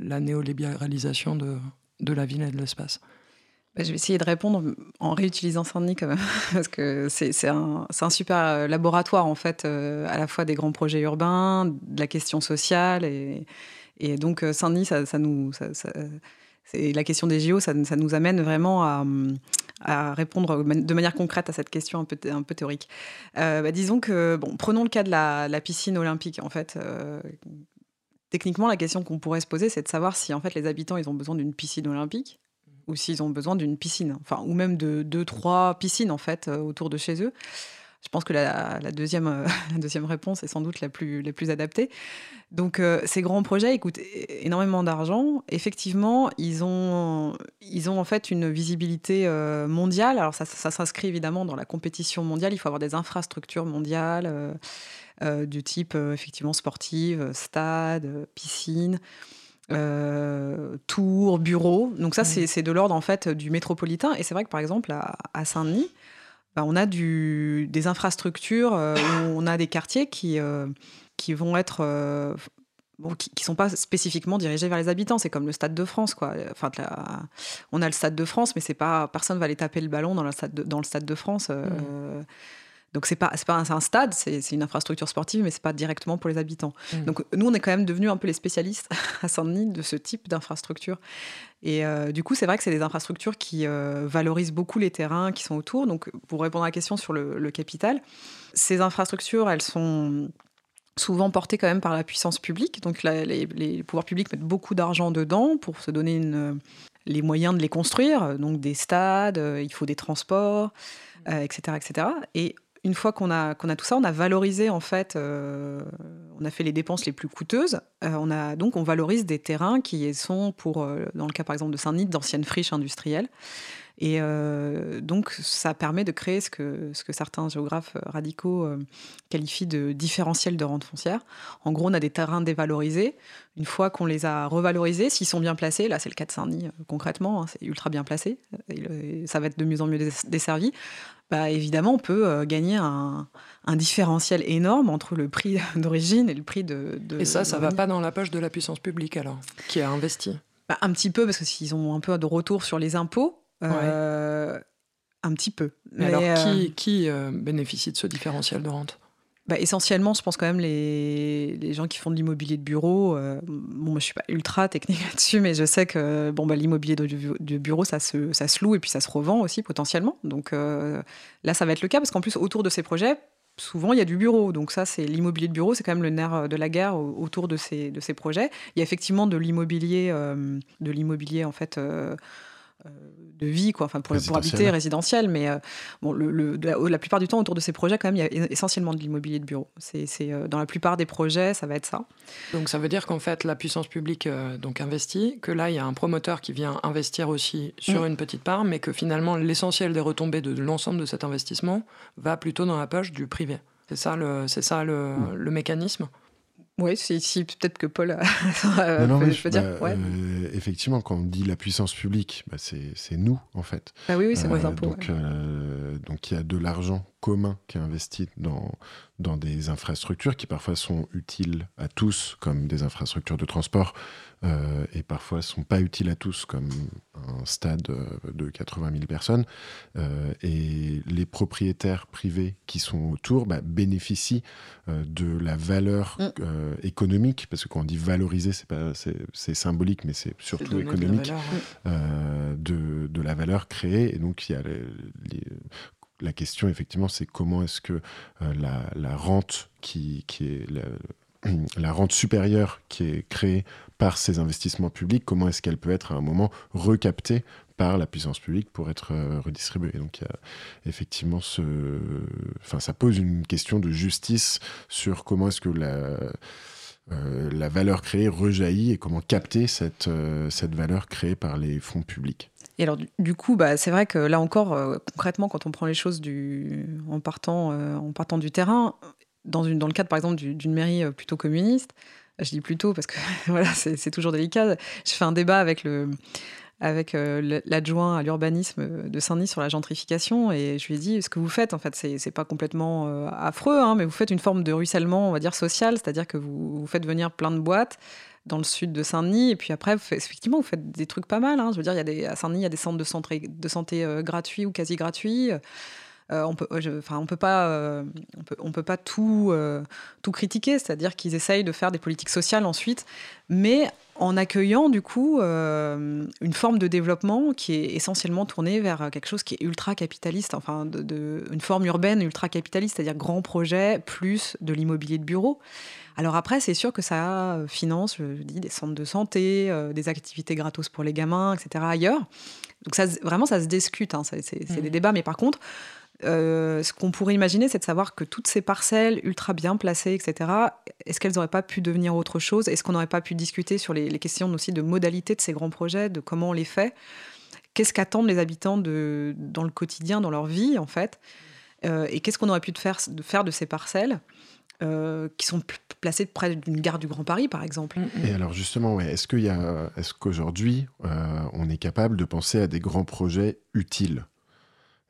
la néolibéralisation de la ville et de l'espace? Bah, je vais essayer de répondre en réutilisant Saint-Denis quand même, parce que c'est un, super euh, laboratoire en fait, euh, à la fois des grands projets urbains, de la question sociale, et, donc euh, Saint-Denis, ça, ça la question des JO, ça, nous amène vraiment à, répondre de manière concrète à cette question un peu, théorique. Bah, disons que, bon, prenons le cas de la, piscine olympique en fait. techniquement, la question qu'on pourrait se poser, c'est de savoir si en fait les habitants ils ont besoin d'une piscine olympique ou s'ils ont besoin d'une piscine, enfin, ou même de deux, trois piscines en fait euh, autour de chez eux. Je pense que la, euh, deuxième réponse est sans doute la plus, adaptée. Donc, euh, ces grands projets ils coûtent énormément d'argent. Effectivement, ils ont, ils ont en fait une visibilité mondiale. Alors, ça, s'inscrit évidemment dans la compétition mondiale. Il faut avoir des infrastructures mondiales du type effectivement sportive, stade, piscine euh, tours, bureaux. Donc ça, c'est c'est de l'ordre en fait du métropolitain. Et c'est vrai que par exemple à, à Saint-Denis, bah, on a du, des infrastructures euh, où on a des quartiers qui, euh, qui vont être bon, qui, qui sont pas spécifiquement dirigés vers les habitants. C'est comme le Stade de France, quoi. Enfin, la- on a le Stade de France, mais c'est pas personne va aller taper le ballon dans le Stade de, dans le Stade de France. euh, Donc c'est pas pas un, un stade, c'est une infrastructure sportive, mais c'est pas directement pour les habitants. Mm. Donc nous on est quand même devenus un peu les spécialistes à Saint-Denis de ce type d'infrastructure. Et euh, du coup c'est vrai que c'est des infrastructures qui euh, valorisent beaucoup les terrains qui sont autour. Donc pour répondre à la question sur le, le capital, ces infrastructures elles sont souvent portées quand même par la puissance publique. Donc la- les, les pouvoirs publics mettent beaucoup d'argent dedans pour se donner une, les moyens de les construire. Donc des stades, euh, il faut des transports, euh, etc., etc. Et une fois qu'on a, tout ça, on a valorisé en fait, euh, on a fait les dépenses les plus coûteuses. Euh, on a donc on valorise des terrains qui sont pour, euh, dans le cas par exemple de Saint-Denis, d'anciennes friches industrielles. Et euh, donc ça permet de créer ce que, ce que certains géographes radicaux euh, qualifient de différentiel de rente foncière. En gros, on a des terrains dévalorisés. Une fois qu'on les a revalorisés, s'ils sont bien placés, là c'est le cas de Saint-Denis euh, concrètement, hein, c'est ultra bien placé, et ça va être de mieux en mieux desservi bah, évidemment, on peut euh, gagner un, un différentiel énorme entre le prix d'origine et le prix de. de- Et ça, ça va de- pas dans la poche de la puissance publique alors, qui a investi? Bah, Un petit peu, parce que s'ils ont un peu de retour sur les impôts, euh, un petit peu. Mais alors, euh, qui, qui euh, bénéficie de ce différentiel de rente? Bah, essentiellement, je pense quand même les, les gens qui font de l'immobilier de bureau. euh, bon, moi, je suis pas ultra technique là-dessus, mais je sais que bon, bah, l'immobilier de, de bureau, ça se, ça se loue et puis ça se revend aussi potentiellement. Donc euh, là, ça va être le cas parce qu'en plus, autour de ces projets, souvent, il y a du bureau. Donc ça, c'est l'immobilier de bureau, c'est quand même le nerf de la guerre au- autour de ces, de ces projets. Il y a effectivement de l'immobilier, euh, de l'immobilier en fait. Euh, de vie, quoi, enfin pour, pour habiter résidentiel, mais euh, bon, le, le- la, la plupart du temps autour de ces projets, quand même, il y a essentiellement de l'immobilier de bureau. C'est, c'est, euh, dans la plupart des projets, ça va être ça. Donc ça veut dire qu'en fait la puissance publique euh, donc investit, que là il y a un promoteur qui vient investir aussi sur Mm. une petite part, mais que finalement l'essentiel des retombées de, de l'ensemble de cet investissement va plutôt dans la poche du privé. C'est ça le, c'est ça le, le mécanisme? Oui, si, si, peut-être que Paul a- Non, non, peut, je- dire. bah, ouais. euh, effectivement, quand on dit la puissance publique, bah, c'est nous, en fait. Ah oui, oui, c'est Euh, nos impôts. donc, ouais. euh, donc il y a de l'argent commun qui investit dans, dans des infrastructures qui parfois sont utiles à tous, comme des infrastructures de transport, euh, et parfois ne sont pas utiles à tous, comme un stade euh, de 80 000 personnes. Euh, et les propriétaires privés qui sont autour bah, bénéficient de la valeur mm. économique, parce que quand on dit valoriser, c'est symbolique, mais c'est surtout économique, de, de, la valeur créée. Et donc, il y a les, la question, effectivement, c'est comment est-ce que la, la, rente qui, est la, rente supérieure qui est créée par ces investissements publics, comment est-ce qu'elle peut être à un moment recaptée par la puissance publique pour être euh, redistribuée. Donc il y a effectivement ce... Ça pose une question de justice sur comment est-ce que la... Euh, valeur créée rejaillit et comment capter euh, cette valeur créée par les fonds publics. Et alors, du, coup, bah, c'est vrai que là encore, concrètement, quand on prend les choses du, en, partant, en partant du terrain, dans, une, dans le cadre, par exemple, d'une mairie plutôt communiste, je dis plutôt parce que voilà, c'est toujours délicat. Je fais un débat avec le avec euh, l'adjoint à l'urbanisme de Saint-Denis sur la gentrification et je lui ai dit ce que vous faites en fait c'est pas complètement euh, affreux hein, mais vous faites une forme de ruissellement on va dire social c'est-à-dire que vous, vous, faites venir plein de boîtes dans le sud de Saint-Denis et puis après effectivement vous faites des trucs pas mal hein. je veux dire il y a à Saint-Denis il y a des centres de santé, de santé euh, gratuits ou quasi gratuits euh, on peut, enfin, on peut pas, euh, on peut, on peut, pas tout, euh, tout critiquer, c'est-à-dire qu'ils essayent de faire des politiques sociales ensuite, mais en accueillant du coup une forme de développement qui est essentiellement tournée vers quelque chose qui est ultra capitaliste, enfin de, une forme urbaine ultra capitaliste, c'est-à-dire grand projet plus de l'immobilier de bureau. Alors après, c'est sûr que ça finance, je dis, des centres de santé, des activités gratos pour les gamins, etc. ailleurs. Donc ça, vraiment, ça se discute, hein, c'est des mmh. débats, mais par contre, euh, ce qu'on pourrait imaginer, c'est de savoir que toutes ces parcelles ultra bien placées, etc., est-ce qu'elles n'auraient pas pu devenir autre chose? Est-ce qu'on n'aurait pas pu discuter sur les, questions aussi de modalité de ces grands projets, de comment on les fait? Qu'est-ce qu'attendent les habitants de, dans le quotidien, dans leur vie, en fait? Euh, Et qu'est-ce qu'on aurait pu faire, de faire de ces parcelles euh, qui sont placées près d'une gare du Grand Paris, par exemple? Et alors justement, est-ce qu'il est-ce qu'aujourd'hui, on est capable de penser à des grands projets utiles?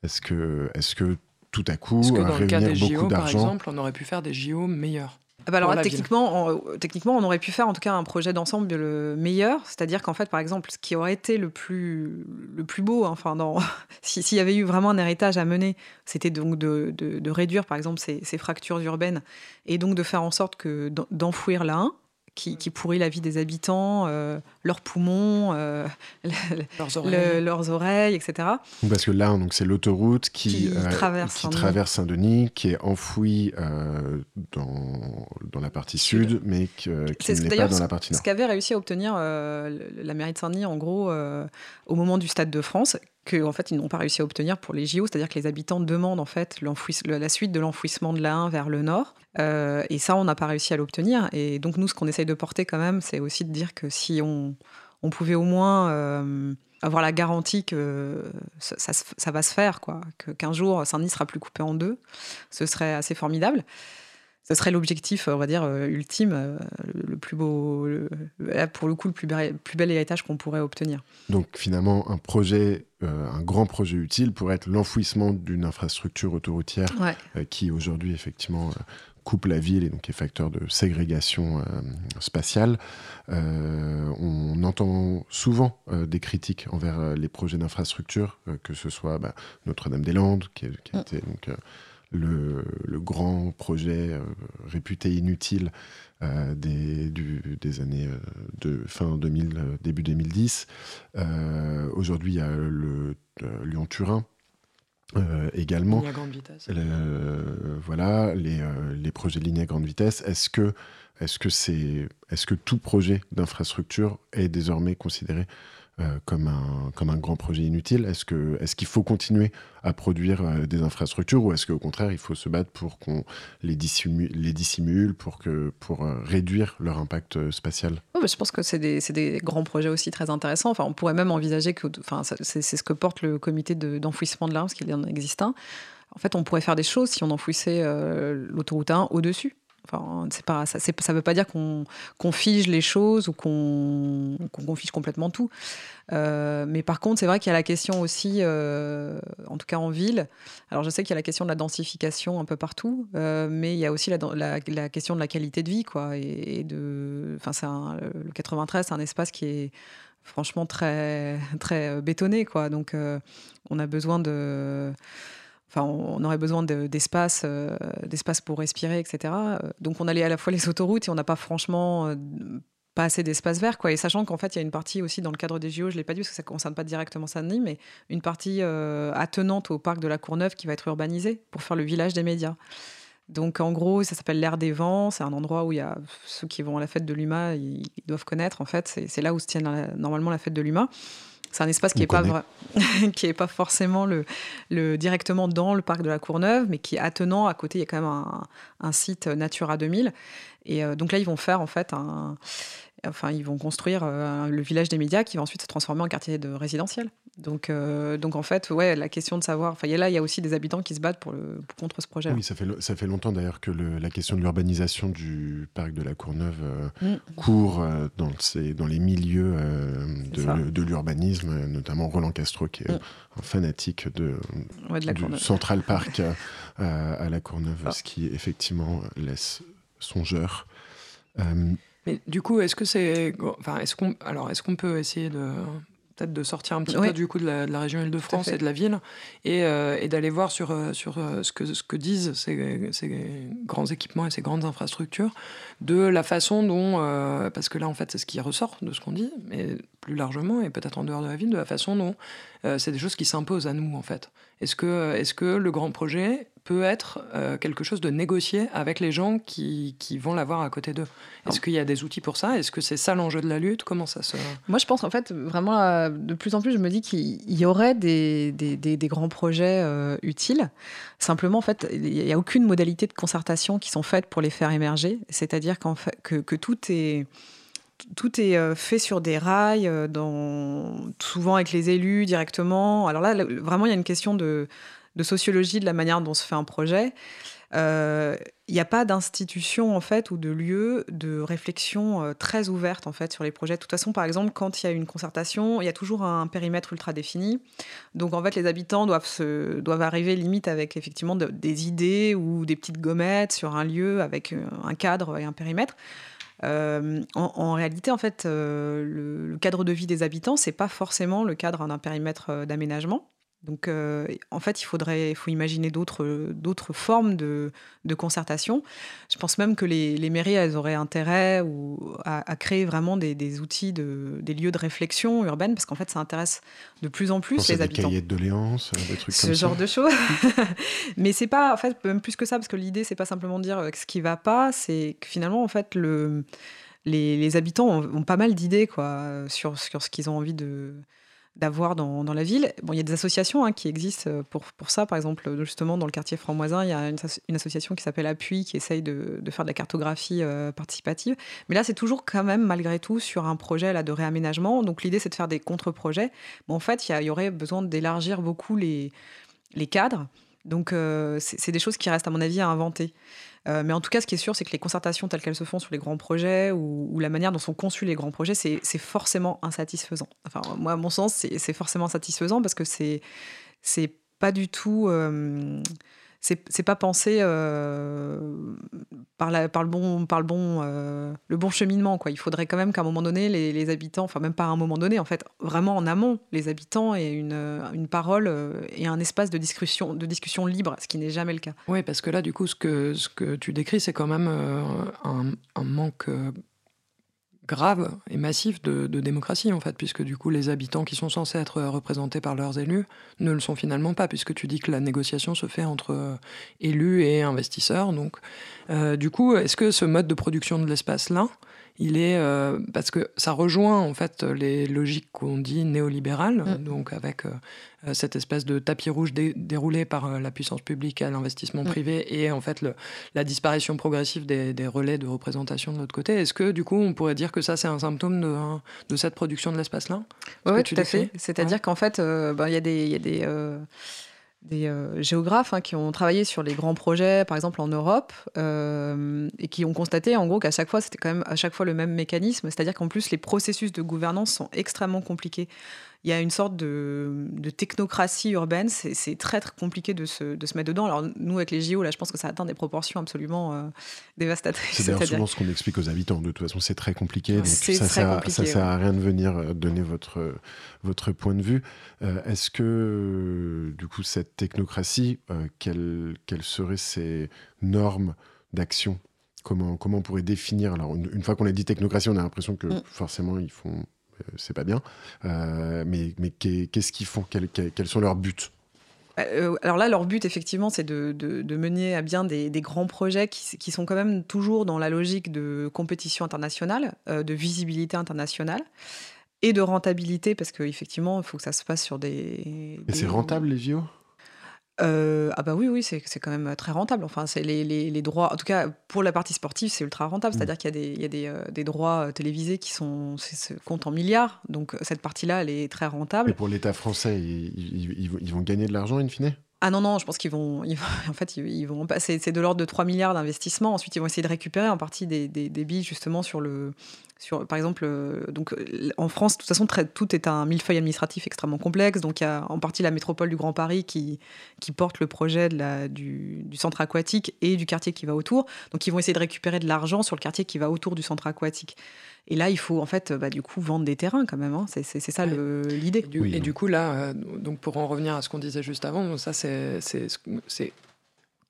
Est-ce que, est que tout à coup, que dans le cas des JO, par exemple, on aurait pu faire des JO meilleurs. Ah bah alors techniquement, on, techniquement, on aurait pu faire en tout cas un projet d'ensemble le meilleur, c'est-à-dire qu'en fait, par exemple, ce qui aurait été le plus, le plus beau, hein, enfin, s'il y avait eu vraiment un héritage à mener, c'était donc de, de, réduire, par exemple, ces, ces, fractures urbaines et donc de faire en sorte que d'enfouir la 1 qui, pourrit la vie des habitants, euh, leurs poumons, euh, leurs, oreilles. etc. Parce que là, c'est l'autoroute qui, euh, traverse, Saint-Denis, qui est enfouie dans, dans, la partie sud, mais qui n'est pas dans la partie nord. Ce qu'avait réussi à obtenir la mairie de Saint-Denis, en gros, au moment du Stade de France, qu'en en fait ils n'ont pas réussi à obtenir pour les JO, c'est-à-dire que les habitants demandent en fait la suite de l'enfouissement de la 1 vers le nord, euh, et ça on n'a pas réussi à l'obtenir. Et donc nous ce qu'on essaye de porter quand même, c'est aussi de dire que si on, pouvait au moins euh, avoir la garantie que ça, ça, va se faire, quoi, qu'un jour Saint-Denis sera plus coupé en deux, ce serait assez formidable ce serait l'objectif, on va dire, euh, ultime, euh, le plus beau, pour le coup, le plus, plus bel héritage qu'on pourrait obtenir. Donc finalement, un projet, euh, un grand projet utile pourrait être l'enfouissement d'une infrastructure autoroutière qui aujourd'hui, effectivement, coupe la ville et donc est facteur de ségrégation spatiale. on entend souvent des critiques envers les projets d'infrastructure, que ce soit bah, Notre-Dame-des-Landes, qui, qui, a mm. été donc le, grand projet euh, réputé inutile euh, des, des, années euh, de fin 2000, début 2010. Aujourd'hui, il y a le Lyon-Turin. également. Ligne à grande vitesse. voilà, les, les, projets de ligne à grande vitesse. Est-ce que, est -ce que, c'est, est -ce que tout projet d'infrastructure est désormais considéré euh, comme, un, comme un grand projet inutile Est-ce qu'il est faut continuer à produire euh, des infrastructures ou est-ce qu'au contraire, il faut se battre pour qu'on les, dissimule, les dissimule, pour, que, pour euh, réduire leur impact spatial? Oh, Je pense que c'est des, des, grands projets aussi très intéressants. Enfin, on pourrait même envisager que enfin, c'est ce que porte le comité d'enfouissement de, l'arme, parce qu'il en existe un. En fait, on pourrait faire des choses si on enfouissait l'autoroute 1 au-dessus Enfin, c'est pas, ça ne veut pas dire qu'on fige les choses ou qu'on fige complètement tout. Euh, mais par contre, c'est vrai qu'il y a la question aussi, euh, en tout cas en ville. Alors, je sais qu'il y a la question de la densification un peu partout, euh, mais il y a aussi la, question de la qualité de vie, quoi. Et, de, enfin, le 93, c'est un espace qui est franchement très, très bétonné, quoi. Donc, on a besoin de Enfin, on aurait besoin d'espace, d'espace pour respirer, etc. Donc, on allait à la fois les autoroutes et on n'a pas franchement pas assez d'espace vert, quoi. Et sachant qu'en fait, il y a une partie aussi dans le cadre des JO, je l'ai pas dit parce que ça concerne pas directement Saint-Denis, mais une partie euh, attenante au parc de la Courneuve qui va être urbanisée pour faire le village des médias. Donc en gros, ça s'appelle l'air des vents. C'est un endroit où il y a ceux qui vont à la fête de l'UMA, ils, doivent connaître en fait. C'est là où se tient normalement la fête de l'UMA. C'est un espace qui n'est pas, qui est pas forcément le, le, directement dans le parc de la Courneuve, mais qui est attenant. À côté, il y a quand même un, un site Natura 2000. Et euh, donc là, ils vont faire en fait un, enfin, ils vont construire euh, le village des médias qui va ensuite se transformer en quartier de résidentiel. Donc, euh, donc en fait, ouais, la question de savoir, enfin, là, il y a aussi des habitants qui se battent pour le, contre ce projet. Oui, ça fait, ça fait longtemps d'ailleurs que la question de l'urbanisation du parc de la Courneuve euh, mm. court dans, ces, dans les milieux de, l'urbanisme, notamment Roland Castro, qui est mm. un fanatique de, du Central Park à la Courneuve, ah. ce qui effectivement laisse songeur. Mais du coup, est-ce que c'est, enfin, est-ce qu'on, alors, est-ce qu'on peut essayer de peut-être de sortir un petit peu du coup de la, région Île-de-France et de la ville et, euh, et d'aller voir sur, euh, sur euh, ce, que, ce que disent ces, ces, grands équipements et ces grandes infrastructures, de la façon dont, parce que là en fait c'est ce qui ressort de ce qu'on dit, mais plus largement et peut-être en dehors de la ville, de la façon dont c'est des choses qui s'imposent à nous en fait. Est-ce que, est-ce que le grand projet peut être euh, quelque chose de négocié avec les gens qui, qui vont l'avoir à côté d'eux? Est-ce qu'il y a des outils pour ça? Est-ce que c'est ça l'enjeu de la lutte? Comment ça se... Moi, je pense en fait, vraiment, euh, de plus en plus, je me dis qu'il y aurait des, des, des, grands projets euh, utiles. Simplement, en fait, il n'y a aucune modalité de concertation qui sont faites pour les faire émerger. C'est-à-dire qu'en fait, que, que tout est tout est fait sur des rails, dans, souvent avec les élus directement. Alors là, vraiment, il y a une question de, sociologie de la manière dont se fait un projet. Euh, il n'y a pas d'institution en fait ou de lieu de réflexion euh, très ouverte en fait sur les projets. De toute façon, par exemple, quand il y a une concertation, il y a toujours un périmètre ultra défini. Donc en fait, les habitants doivent arriver limite avec effectivement des idées ou des petites gommettes sur un lieu avec euh, un cadre et un périmètre. En, réalité, en fait, le, le, cadre de vie des habitants, c'est pas forcément le cadre d'un périmètre d'aménagement. Donc, euh, en fait, il faudrait, il faut imaginer d'autres, d'autres formes de, de, concertation. Je pense même que les, les mairies, elles auraient intérêt ou, à, créer vraiment des, des, outils, de, des lieux de réflexion urbaine, parce qu'en fait, ça intéresse de plus en plus les habitants. Des cahiers de doléances, euh, des trucs Ce comme ça. Ce genre de choses. Mais c'est pas, en fait, même plus que ça, parce que l'idée, c'est pas simplement de dire euh, ce qui va pas, c'est que finalement, en fait, le, les, les habitants ont, ont, pas mal d'idées, quoi, sur, sur ce qu'ils ont envie de d'avoir dans, dans, la ville. Bon, il y a des associations hein, qui existent euh, pour, pour ça. Par exemple, justement, dans le quartier franc-moisin, il y a une, association qui s'appelle Appui qui essaye de, de, faire de la cartographie euh, participative. Mais là, c'est toujours quand même, malgré tout, sur un projet là, de réaménagement. Donc l'idée, c'est de faire des contre-projets. Mais en fait, il y, aurait besoin d'élargir beaucoup les, les cadres. Donc, euh, c'est des choses qui restent, à mon avis, à inventer. Euh, mais en tout cas, ce qui est sûr, c'est que les concertations telles qu'elles se font sur les grands projets ou, la manière dont sont conçus les grands projets, c'est forcément insatisfaisant. Enfin, moi, à mon sens, c'est forcément insatisfaisant parce que c'est pas du tout. Euh, c'est pas pensé euh, par, le bon, par le, bon, euh, le bon cheminement. Quoi. Il faudrait quand même qu'à un moment donné, les, habitants, enfin même pas à un moment donné, en fait, vraiment en amont, les habitants aient une, une parole euh, et un espace de discussion, de discussion libre, ce qui n'est jamais le cas. Oui, parce que là, du coup, ce que, ce que tu décris, c'est quand même un manque grave et massif de, démocratie, en fait, puisque du coup, les habitants qui sont censés être représentés par leurs élus ne le sont finalement pas, puisque tu dis que la négociation se fait entre euh, élus et investisseurs. Donc, euh, du coup, est-ce que ce mode de production de l'espace-là, il est euh, parce que ça rejoint en fait les logiques qu'on dit néolibérales, mm. donc avec euh, cette espèce de tapis rouge déroulé par euh, la puissance publique à l'investissement mm. privé et en fait le, la disparition progressive des, des, relais de représentation de l'autre côté. Est-ce que du coup on pourrait dire que ça c'est un symptôme de, de, cette production de l'espace-là? Oui, tout à fait? C'est-à-dire qu'en fait, bah, il y a des, y a des des géographes hein, qui ont travaillé sur les grands projets, par exemple en Europe, et qui ont constaté en gros qu'à chaque fois, c'était quand même à chaque fois le même mécanisme, c'est-à-dire qu'en plus, les processus de gouvernance sont extrêmement compliqués il y a une sorte de, technocratie urbaine. C'est très, très compliqué de se, de se, mettre dedans. Alors, nous, avec les JO, là, je pense que ça atteint des proportions absolument euh, dévastatrices. C'est d'ailleurs souvent ce qu'on explique aux habitants. De toute façon, c'est très compliqué. Donc ça, très sert, compliqué, ça sert à rien de venir euh, donner votre, votre point de vue. Euh, est-ce que, du coup, cette technocratie, quelles, quelles seraient ses normes d'action? Comment, comment on pourrait définir? Alors, une, fois qu'on a dit technocratie, on a l'impression que mm. forcément, ils font euh, c'est pas bien. Euh, mais mais qu'est-ce qu'ils font? Quels, sont leurs buts? Euh, alors là, leur but, effectivement, c'est de, mener à bien des, grands projets qui, sont quand même toujours dans la logique de compétition internationale, de visibilité internationale et de rentabilité, parce qu'effectivement, il faut que ça se passe sur des... Mais c'est rentable, les JO euh, ah bah oui, oui, c'est quand même très rentable. Enfin, c'est les, les, droits, en tout cas pour la partie sportive, c'est ultra rentable. Mmh. C'est-à-dire qu'il y a des, il y a des, euh, des droits euh, télévisés qui sont, se comptent en milliards. Donc cette partie-là, elle est très rentable. Et pour l'État français, ils, ils, vont gagner de l'argent in fine? Ah non, non, je pense qu'ils vont, en fait, ils, vont passer, c'est de l'ordre de 3 milliards d'investissements. Ensuite, ils vont essayer de récupérer en partie des, des, des billes justement sur le, par exemple, euh, donc, en France, de toute façon, très, tout est un millefeuille administratif extrêmement complexe. Donc, il y a en partie la métropole du Grand Paris qui, qui porte le projet de la, du, centre aquatique et du quartier qui va autour. Donc, ils vont essayer de récupérer de l'argent sur le quartier qui va autour du centre aquatique. Et là, il faut en fait, bah, du coup, vendre des terrains quand même. Hein. C'est, ça l'idée. Et du coup, là, euh, donc pour en revenir à ce qu'on disait juste avant, ça, c'est, c'est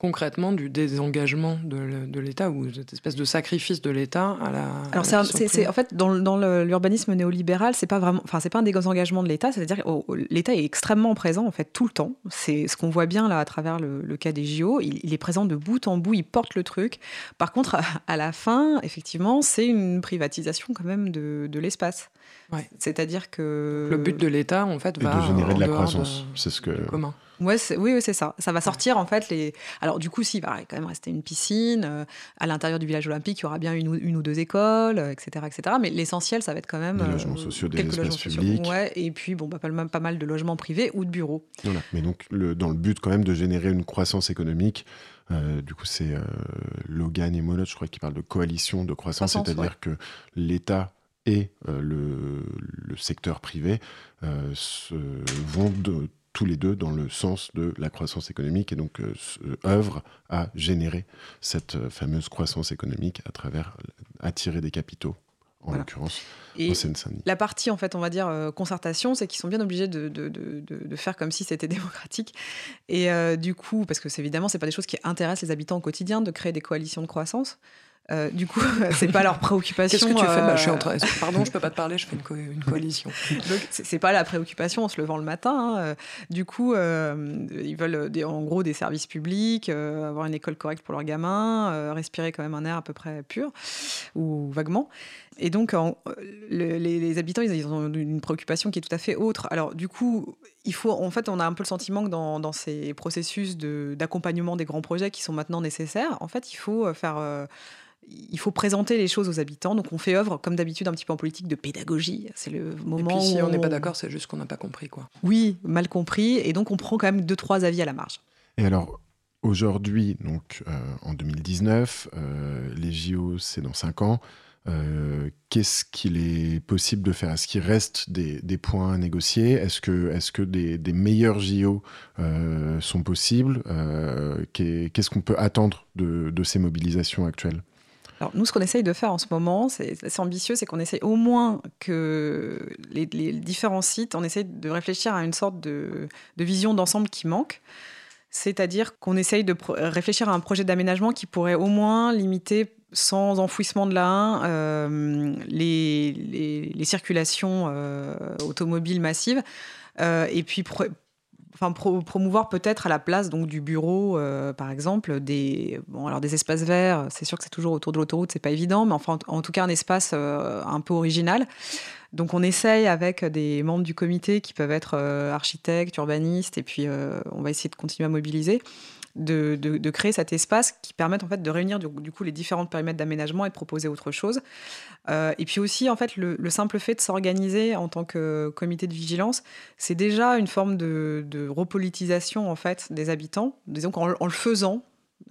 concrètement du désengagement de, l'État ou cette espèce de sacrifice de l'État à la. Alors c'est, en fait dans, dans l'urbanisme néolibéral, c'est pas vraiment, enfin c'est pas un désengagement de l'État, c'est-à-dire que l'État est extrêmement présent en fait tout le temps. C'est ce qu'on voit bien là à travers le, cas des JO. Il, est présent de bout en bout, il porte le truc. Par contre, à, la fin, effectivement, c'est une privatisation quand même de, de l'espace. Ouais. C'est-à-dire que le but de l'État en fait va de générer de la croissance. C'est ce que commun. Ouais, oui, oui c'est ça. Ça va sortir en fait les. Alors du coup, si, il va quand même rester une piscine. Euh, à l'intérieur du village olympique, il y aura bien une ou, une ou deux écoles, etc., euh, etc. Mais l'essentiel, ça va être quand même des logements euh, sociaux, des espaces publics. Ouais, et puis bon, bah, pas, pas, mal de logements privés ou de bureaux. Voilà. Mais donc le, dans le but quand même de générer une croissance économique. du coup, c'est Logan et Monod, je crois, qui parlent de coalition de croissance, c'est-à-dire que l'État et le, le, secteur privé se, vont de, tous les deux dans le sens de la croissance économique et donc euh, œuvrent à générer cette euh, fameuse croissance économique à travers attirer des capitaux en l'occurrence en Seine-Saint-Denis. La partie, en fait, on va dire, euh, concertation, c'est qu'ils sont bien obligés de, de, de, de, faire comme si c'était démocratique. Et du coup, parce que évidemment, ce pas des choses qui intéressent les habitants au quotidien, de créer des coalitions de croissance. Euh, du coup, c'est pas leur préoccupation. Qu'est-ce que tu fais? Bah, je suis en train... Pardon, je peux pas te parler, je fais une, une coalition. Donc, c'est pas la préoccupation en se levant le matin. Hein. Euh, du coup, euh, ils veulent des, en gros des services publics, avoir une école correcte pour leurs gamins, respirer quand même un air à peu près pur ou vaguement. Et donc, les, habitants, ils, ont une préoccupation qui est tout à fait autre. Alors, du coup, il faut, en fait, on a un peu le sentiment que dans, dans ces processus d'accompagnement des grands projets qui sont maintenant nécessaires, en fait, il faut faire il faut présenter les choses aux habitants. Donc on fait œuvre, comme d'habitude, un petit peu en politique de pédagogie. C'est le moment. Et puis si on n'est pas d'accord, c'est juste qu'on n'a pas compris, quoi. Oui, mal compris. Et donc on prend quand même deux trois avis à la marge. Et alors aujourd'hui, donc euh, en 2019, euh, les JO c'est dans cinq ans. Euh, qu'est-ce qu'il est possible de faire? Est-ce qu'il reste des, points à négocier? Est-ce que, que des, meilleurs JO sont possibles? Qu'est-ce qu'on peut attendre de ces mobilisations actuelles? Alors nous, ce qu'on essaye de faire en ce moment, c'est ambitieux, c'est qu'on essaye au moins que les, différents sites, on essaye de réfléchir à une sorte de, vision d'ensemble qui manque. C'est-à-dire qu'on essaye de réfléchir à un projet d'aménagement qui pourrait au moins limiter sans enfouissement de la euh, les, circulations euh, automobiles massives. Euh, et puis enfin promouvoir peut-être à la place donc du bureau par exemple des bon alors des espaces verts c'est sûr que c'est toujours autour de l'autoroute c'est pas évident mais enfin en, tout cas un espace un peu original donc on essaye avec des membres du comité qui peuvent être architectes urbanistes et puis on va essayer de continuer à mobiliser de, créer cet espace qui permette en fait de réunir du, coup les différents périmètres d'aménagement et de proposer autre chose. Euh, et puis aussi en fait le, simple fait de s'organiser en tant que comité de vigilance, c'est déjà une forme de, repolitisation en fait des habitants. Disons qu'en le faisant,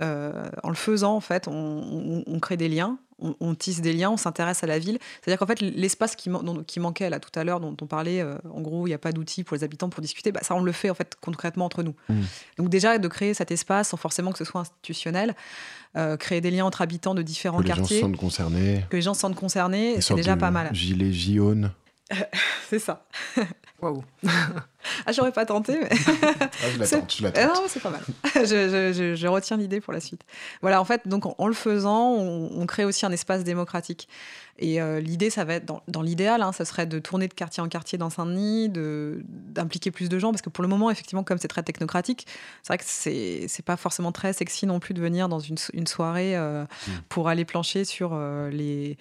euh, en le faisant, en fait, on, crée des liens, on, tisse des liens, on s'intéresse à la ville. C'est-à-dire qu'en fait, l'espace qui, qui, manquait là tout à l'heure, dont on parlait, euh, en gros, il n'y a pas d'outils pour les habitants pour discuter, bah, ça, on le fait en fait concrètement entre nous. Mmh. Donc déjà, de créer cet espace sans forcément que ce soit institutionnel, euh, créer des liens entre habitants de différents que quartiers. Les gens se sentent concernés. Que les gens se sentent concernés, c'est déjà pas mal. Gilet jaune. c'est ça. Waouh. ah, j'aurais pas tenté, mais. ah, je l'attends, tu l'attends. non, c'est pas mal. je, je, je, retiens l'idée pour la suite. Voilà, en fait, donc en, le faisant, on, crée aussi un espace démocratique. Et euh, l'idée, ça va être, dans, dans l'idéal, hein, ça serait de tourner de quartier en quartier dans Saint-Denis, d'impliquer plus de gens, parce que pour le moment, effectivement, comme c'est très technocratique, c'est vrai que c'est, c'est pas forcément très sexy non plus de venir dans une, une soirée euh, mmh. pour aller plancher sur euh, les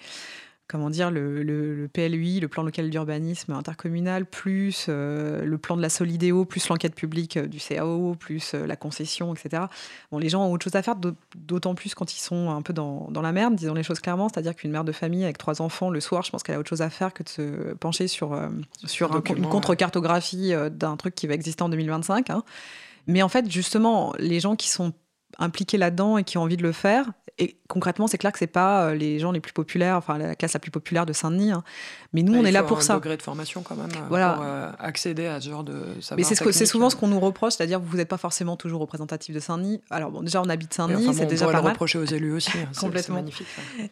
comment dire, le, le, PLUI, le plan local d'urbanisme intercommunal, plus euh, le plan de la Solidéo, plus l'enquête publique euh, du CAO, plus euh, la concession, etc. Bon, les gens ont autre chose à faire, d'autant plus quand ils sont un peu dans, dans la merde, disons les choses clairement. C'est-à-dire qu'une mère de famille avec trois enfants, le soir, je pense qu'elle a autre chose à faire que de se pencher sur, sur une contre-cartographie d'un truc qui va exister en 2025. Hein. Mais en fait, justement, les gens qui sont impliqués là-dedans et qui ont envie de le faire, et concrètement, c'est clair que c'est pas euh, les gens les plus populaires, enfin la classe la plus populaire de Saint-Denis. Hein. Mais nous, bah, on est là pour ça. Un degré de formation quand même euh, voilà. pour euh, accéder à ce genre de savoir Mais c'est souvent ce qu'on nous reproche, c'est-à-dire que vous n'êtes pas forcément toujours représentatif de Saint-Denis. Alors bon, déjà on habite Saint-Denis, c'est déjà pas le mal. reprocher aux élus aussi. Hein, Complètement. magnifique.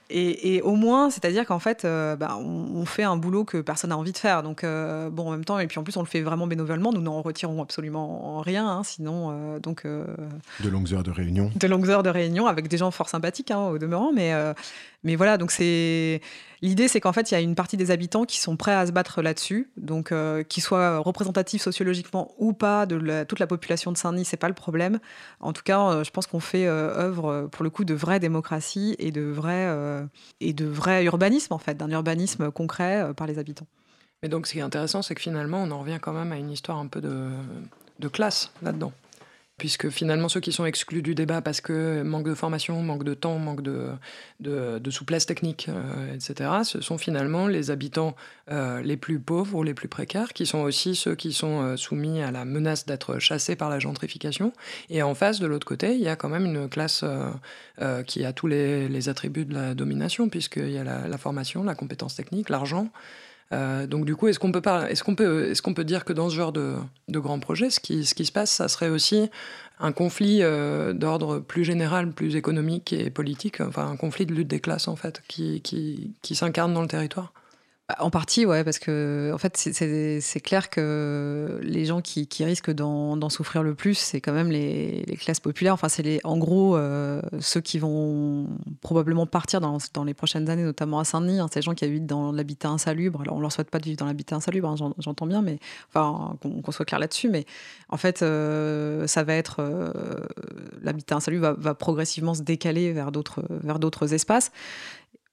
Et, et, au moins, c'est-à-dire qu'en fait, bah, on, fait un boulot que personne n'a envie de faire. Donc bon, en même temps, et puis en plus, on le fait vraiment bénévolement. Nous n'en retirons absolument rien, hein, sinon donc. de longues heures de réunion. De longues heures de réunion avec des gens fort sympathiques au demeurant, mais mais voilà, donc c'est l'idée, c'est qu'en fait, il y a une partie des habitants qui sont prêts à se battre là-dessus, donc euh, qu'ils soient représentatifs sociologiquement ou pas de toute la population de Saint-Denis, c'est pas le problème. En tout cas, euh, je pense qu'on fait euh, œuvre pour le coup de vraie démocratie et de vrai et de vrai urbanisme en fait, d'un urbanisme concret par les habitants. Mais donc, ce qui est intéressant, c'est que finalement, on en revient quand même à une histoire un peu de, de classe là-dedans puisque finalement ceux qui sont exclus du débat parce que manque de formation, manque de temps, manque de, de, souplesse technique, euh, etc., ce sont finalement les habitants euh, les plus pauvres ou les plus précaires, qui sont aussi ceux qui sont euh, soumis à la menace d'être chassés par la gentrification. Et en face, de l'autre côté, il y a quand même une classe qui a tous les, attributs de la domination, puisqu'il y a la, la formation, la compétence technique, l'argent. Euh, donc du coup, est-ce qu'on peut, est qu'on peut, est qu'on peut dire que dans ce genre de, de grands projets, ce qui, se passe, ça serait aussi un conflit euh, d'ordre plus général, plus économique et politique, enfin un conflit de lutte des classes en fait, qui, s'incarne dans le territoire? En partie, ouais, parce que en fait, c'est clair que les gens qui, risquent d'en souffrir le plus, c'est quand même les, classes populaires. Enfin, c'est en gros euh, ceux qui vont probablement partir dans, les prochaines années, notamment à Saint-Denis. Hein, ces gens qui habitent dans l'habitat insalubre. Alors, on leur souhaite pas de vivre dans l'habitat insalubre, hein, j'entends bien, mais enfin, qu'on soit clair là-dessus. Mais en fait, euh, ça va être euh, l'habitat insalubre va, va, progressivement se décaler vers d'autres espaces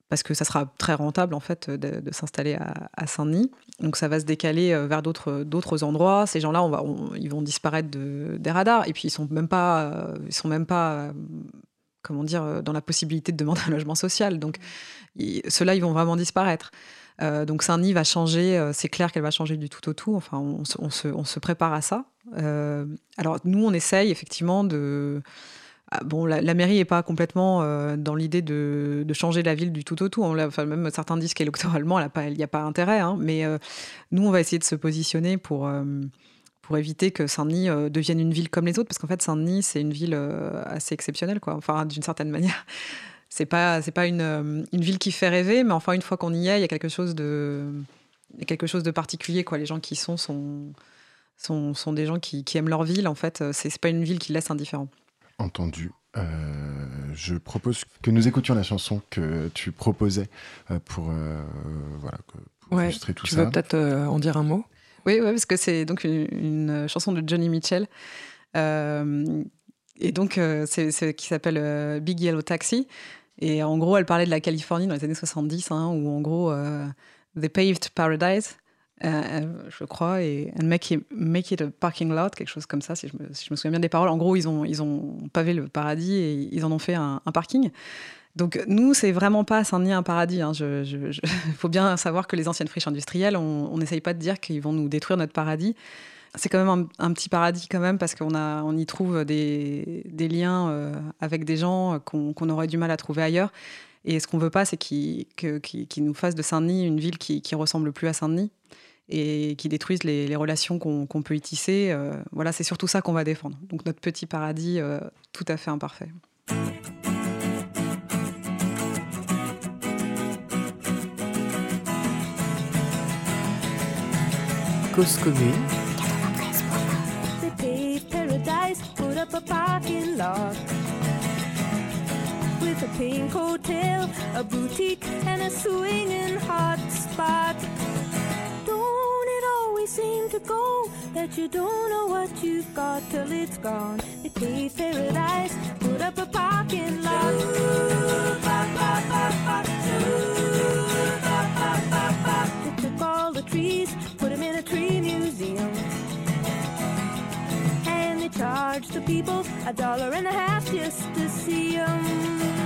parce que ça sera très rentable en fait de, s'installer à, Saint-Denis. Donc ça va se décaler euh, vers d'autres endroits. Ces gens-là, ils vont disparaître de, des radars. Et puis ils sont même pas, euh, ils sont même pas, euh, comment dire, dans la possibilité de demander un logement social. Donc ceux-là, ils vont vraiment disparaître. donc Saint-Denis va changer. c'est clair qu'elle va changer du tout au tout. Enfin, on, se, prépare à ça. alors nous, on essaye effectivement de bon, la, mairie n'est pas complètement euh, dans l'idée de, changer la ville du tout au tout. enfin, même certains disent qu'électoralement, il n'y a pas intérêt. Hein. mais euh, nous, on va essayer de se positionner pour, euh, éviter que Saint-Denis devienne une ville comme les autres. Parce qu'en fait, Saint-Denis, c'est une ville assez exceptionnelle. Enfin, d'une certaine manière. C'est pas, pas une, ville qui fait rêver, mais enfin, une fois qu'on y est, il y a quelque chose de, quelque chose de particulier, quoi. Les gens qui y sont sont, des gens qui, qui, aiment leur ville, en fait. C'est pas une ville qui laisse indifférent entendu. Euh, je propose que nous écoutions la chanson que tu proposais euh, pour, euh, voilà, pour illustrer tout ça. Tu veux peut-être en dire un mot? Oui, ouais, parce que c'est donc une, chanson de Johnny Mitchell. et donc, c'est qui s'appelle Big Yellow Taxi. Et en gros, elle parlait de la Californie dans les années 70, hein, où en gros, The Paved Paradise, je crois, et and make it, a parking lot, quelque chose comme ça, si je, me, si je, me, souviens bien des paroles. En gros, ils ont, ils ont pavé le paradis et ils en ont fait un, parking. Donc nous, c'est vraiment pas Saint-Denis un paradis. Il hein. faut bien savoir que les anciennes friches industrielles, on n'essaye pas de dire qu'ils vont nous détruire notre paradis. C'est quand même un, petit paradis quand même parce qu'on on y trouve des, liens euh, avec des gens qu'on aurait du mal à trouver ailleurs. Et ce qu'on veut pas, c'est qu'ils nous fassent de Saint-Denis une ville qui, qui ressemble plus à Saint-Denis et qui détruisent les, relations qu'on peut y tisser. Euh, voilà, c'est surtout ça qu'on va défendre. Donc notre petit paradis euh, tout à fait imparfait. Cause commune. They paved paradise, put up a parking lot. With a pink hotel, a boutique, and a swinging hot spot. You don't know what you've got till it's gone? They paved paradise, put up a parking lot. They took all the trees in a tree museum. And they charge the people a dollar and a half just to see them.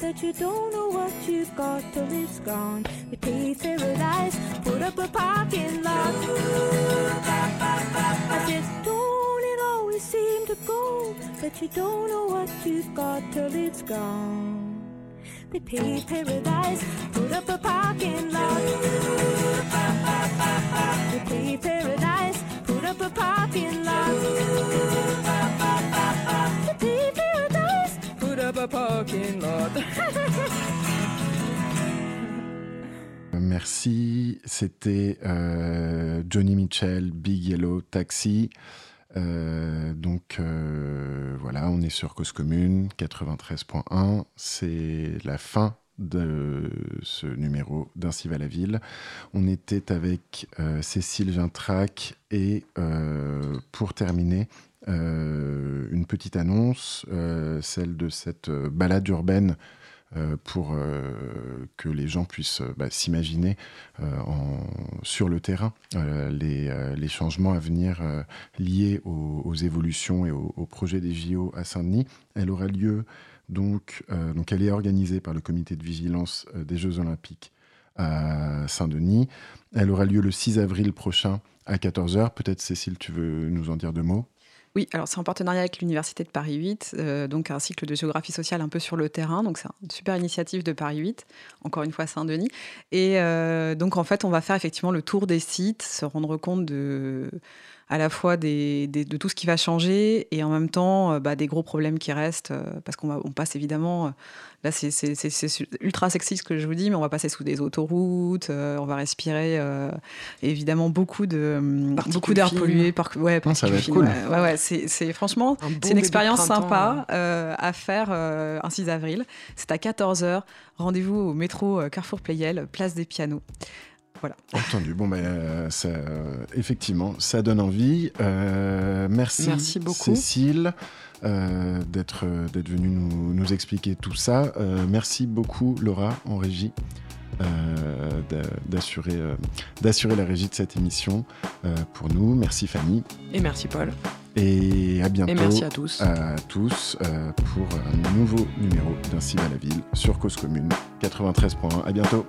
that you don't know what you've got till it's gone. We paved paradise, put up a parking lot. I said, don't it always seem to go that you don't know what you've got till it's gone. We paved paradise, put up a parking lot. We paved paradise, put up a parking lot. Merci. C'était euh, Johnny Mitchell, Big Yellow Taxi. Euh, donc euh, voilà, on est sur Cause Commune 93.1. C'est la fin de ce numéro d'Ainsi va la ville. On était avec Cécile Vintrac et pour terminer, euh, une petite annonce, euh, celle de cette euh, balade urbaine pour que les gens puissent bah, s'imaginer sur le terrain les, changements à venir liés aux, évolutions et aux, projets des JO à Saint-Denis. Elle aura lieu donc, donc elle est organisée par le comité de vigilance des Jeux Olympiques à Saint-Denis. Elle aura lieu le 6 avril prochain à 14h. Peut-être Cécile, tu veux nous en dire deux mots? Oui, alors c'est en partenariat avec l'Université de Paris 8, euh, donc un cycle de géographie sociale un peu sur le terrain. Donc c'est une super initiative de Paris 8, encore une fois Saint-Denis. Et euh, donc en fait, on va faire effectivement le tour des sites, se rendre compte de à la fois de tout ce qui va changer et en même temps euh, bah, des gros problèmes qui restent, parce qu'on on passe évidemment Là, c'est ultra sexy ce que je vous dis, mais on va passer sous des autoroutes, euh, on va respirer euh, évidemment beaucoup de beaucoup d'air pollué par ouais, ça va être cool. Ouais, ouais, c'est franchement c'est une expérience sympa euh, à faire un 6 avril. C'est à 14h. Rendez-vous au métro Carrefour Playel, place des pianos. Voilà. Entendu. Bon, ben, ça, effectivement, ça donne envie. merci, merci beaucoup. Cécile. Euh, d'être d'être venu nous, nous, expliquer tout ça. Euh, merci beaucoup Laura en régie. Euh, d'assurer euh, d'assurer la régie de cette émission euh, pour nous. Merci Fanny. Et merci Paul. Et à bientôt. Et merci à tous. À tous pour un nouveau numéro d'Ainsi va la ville sur Cause Commune 93.1. À bientôt.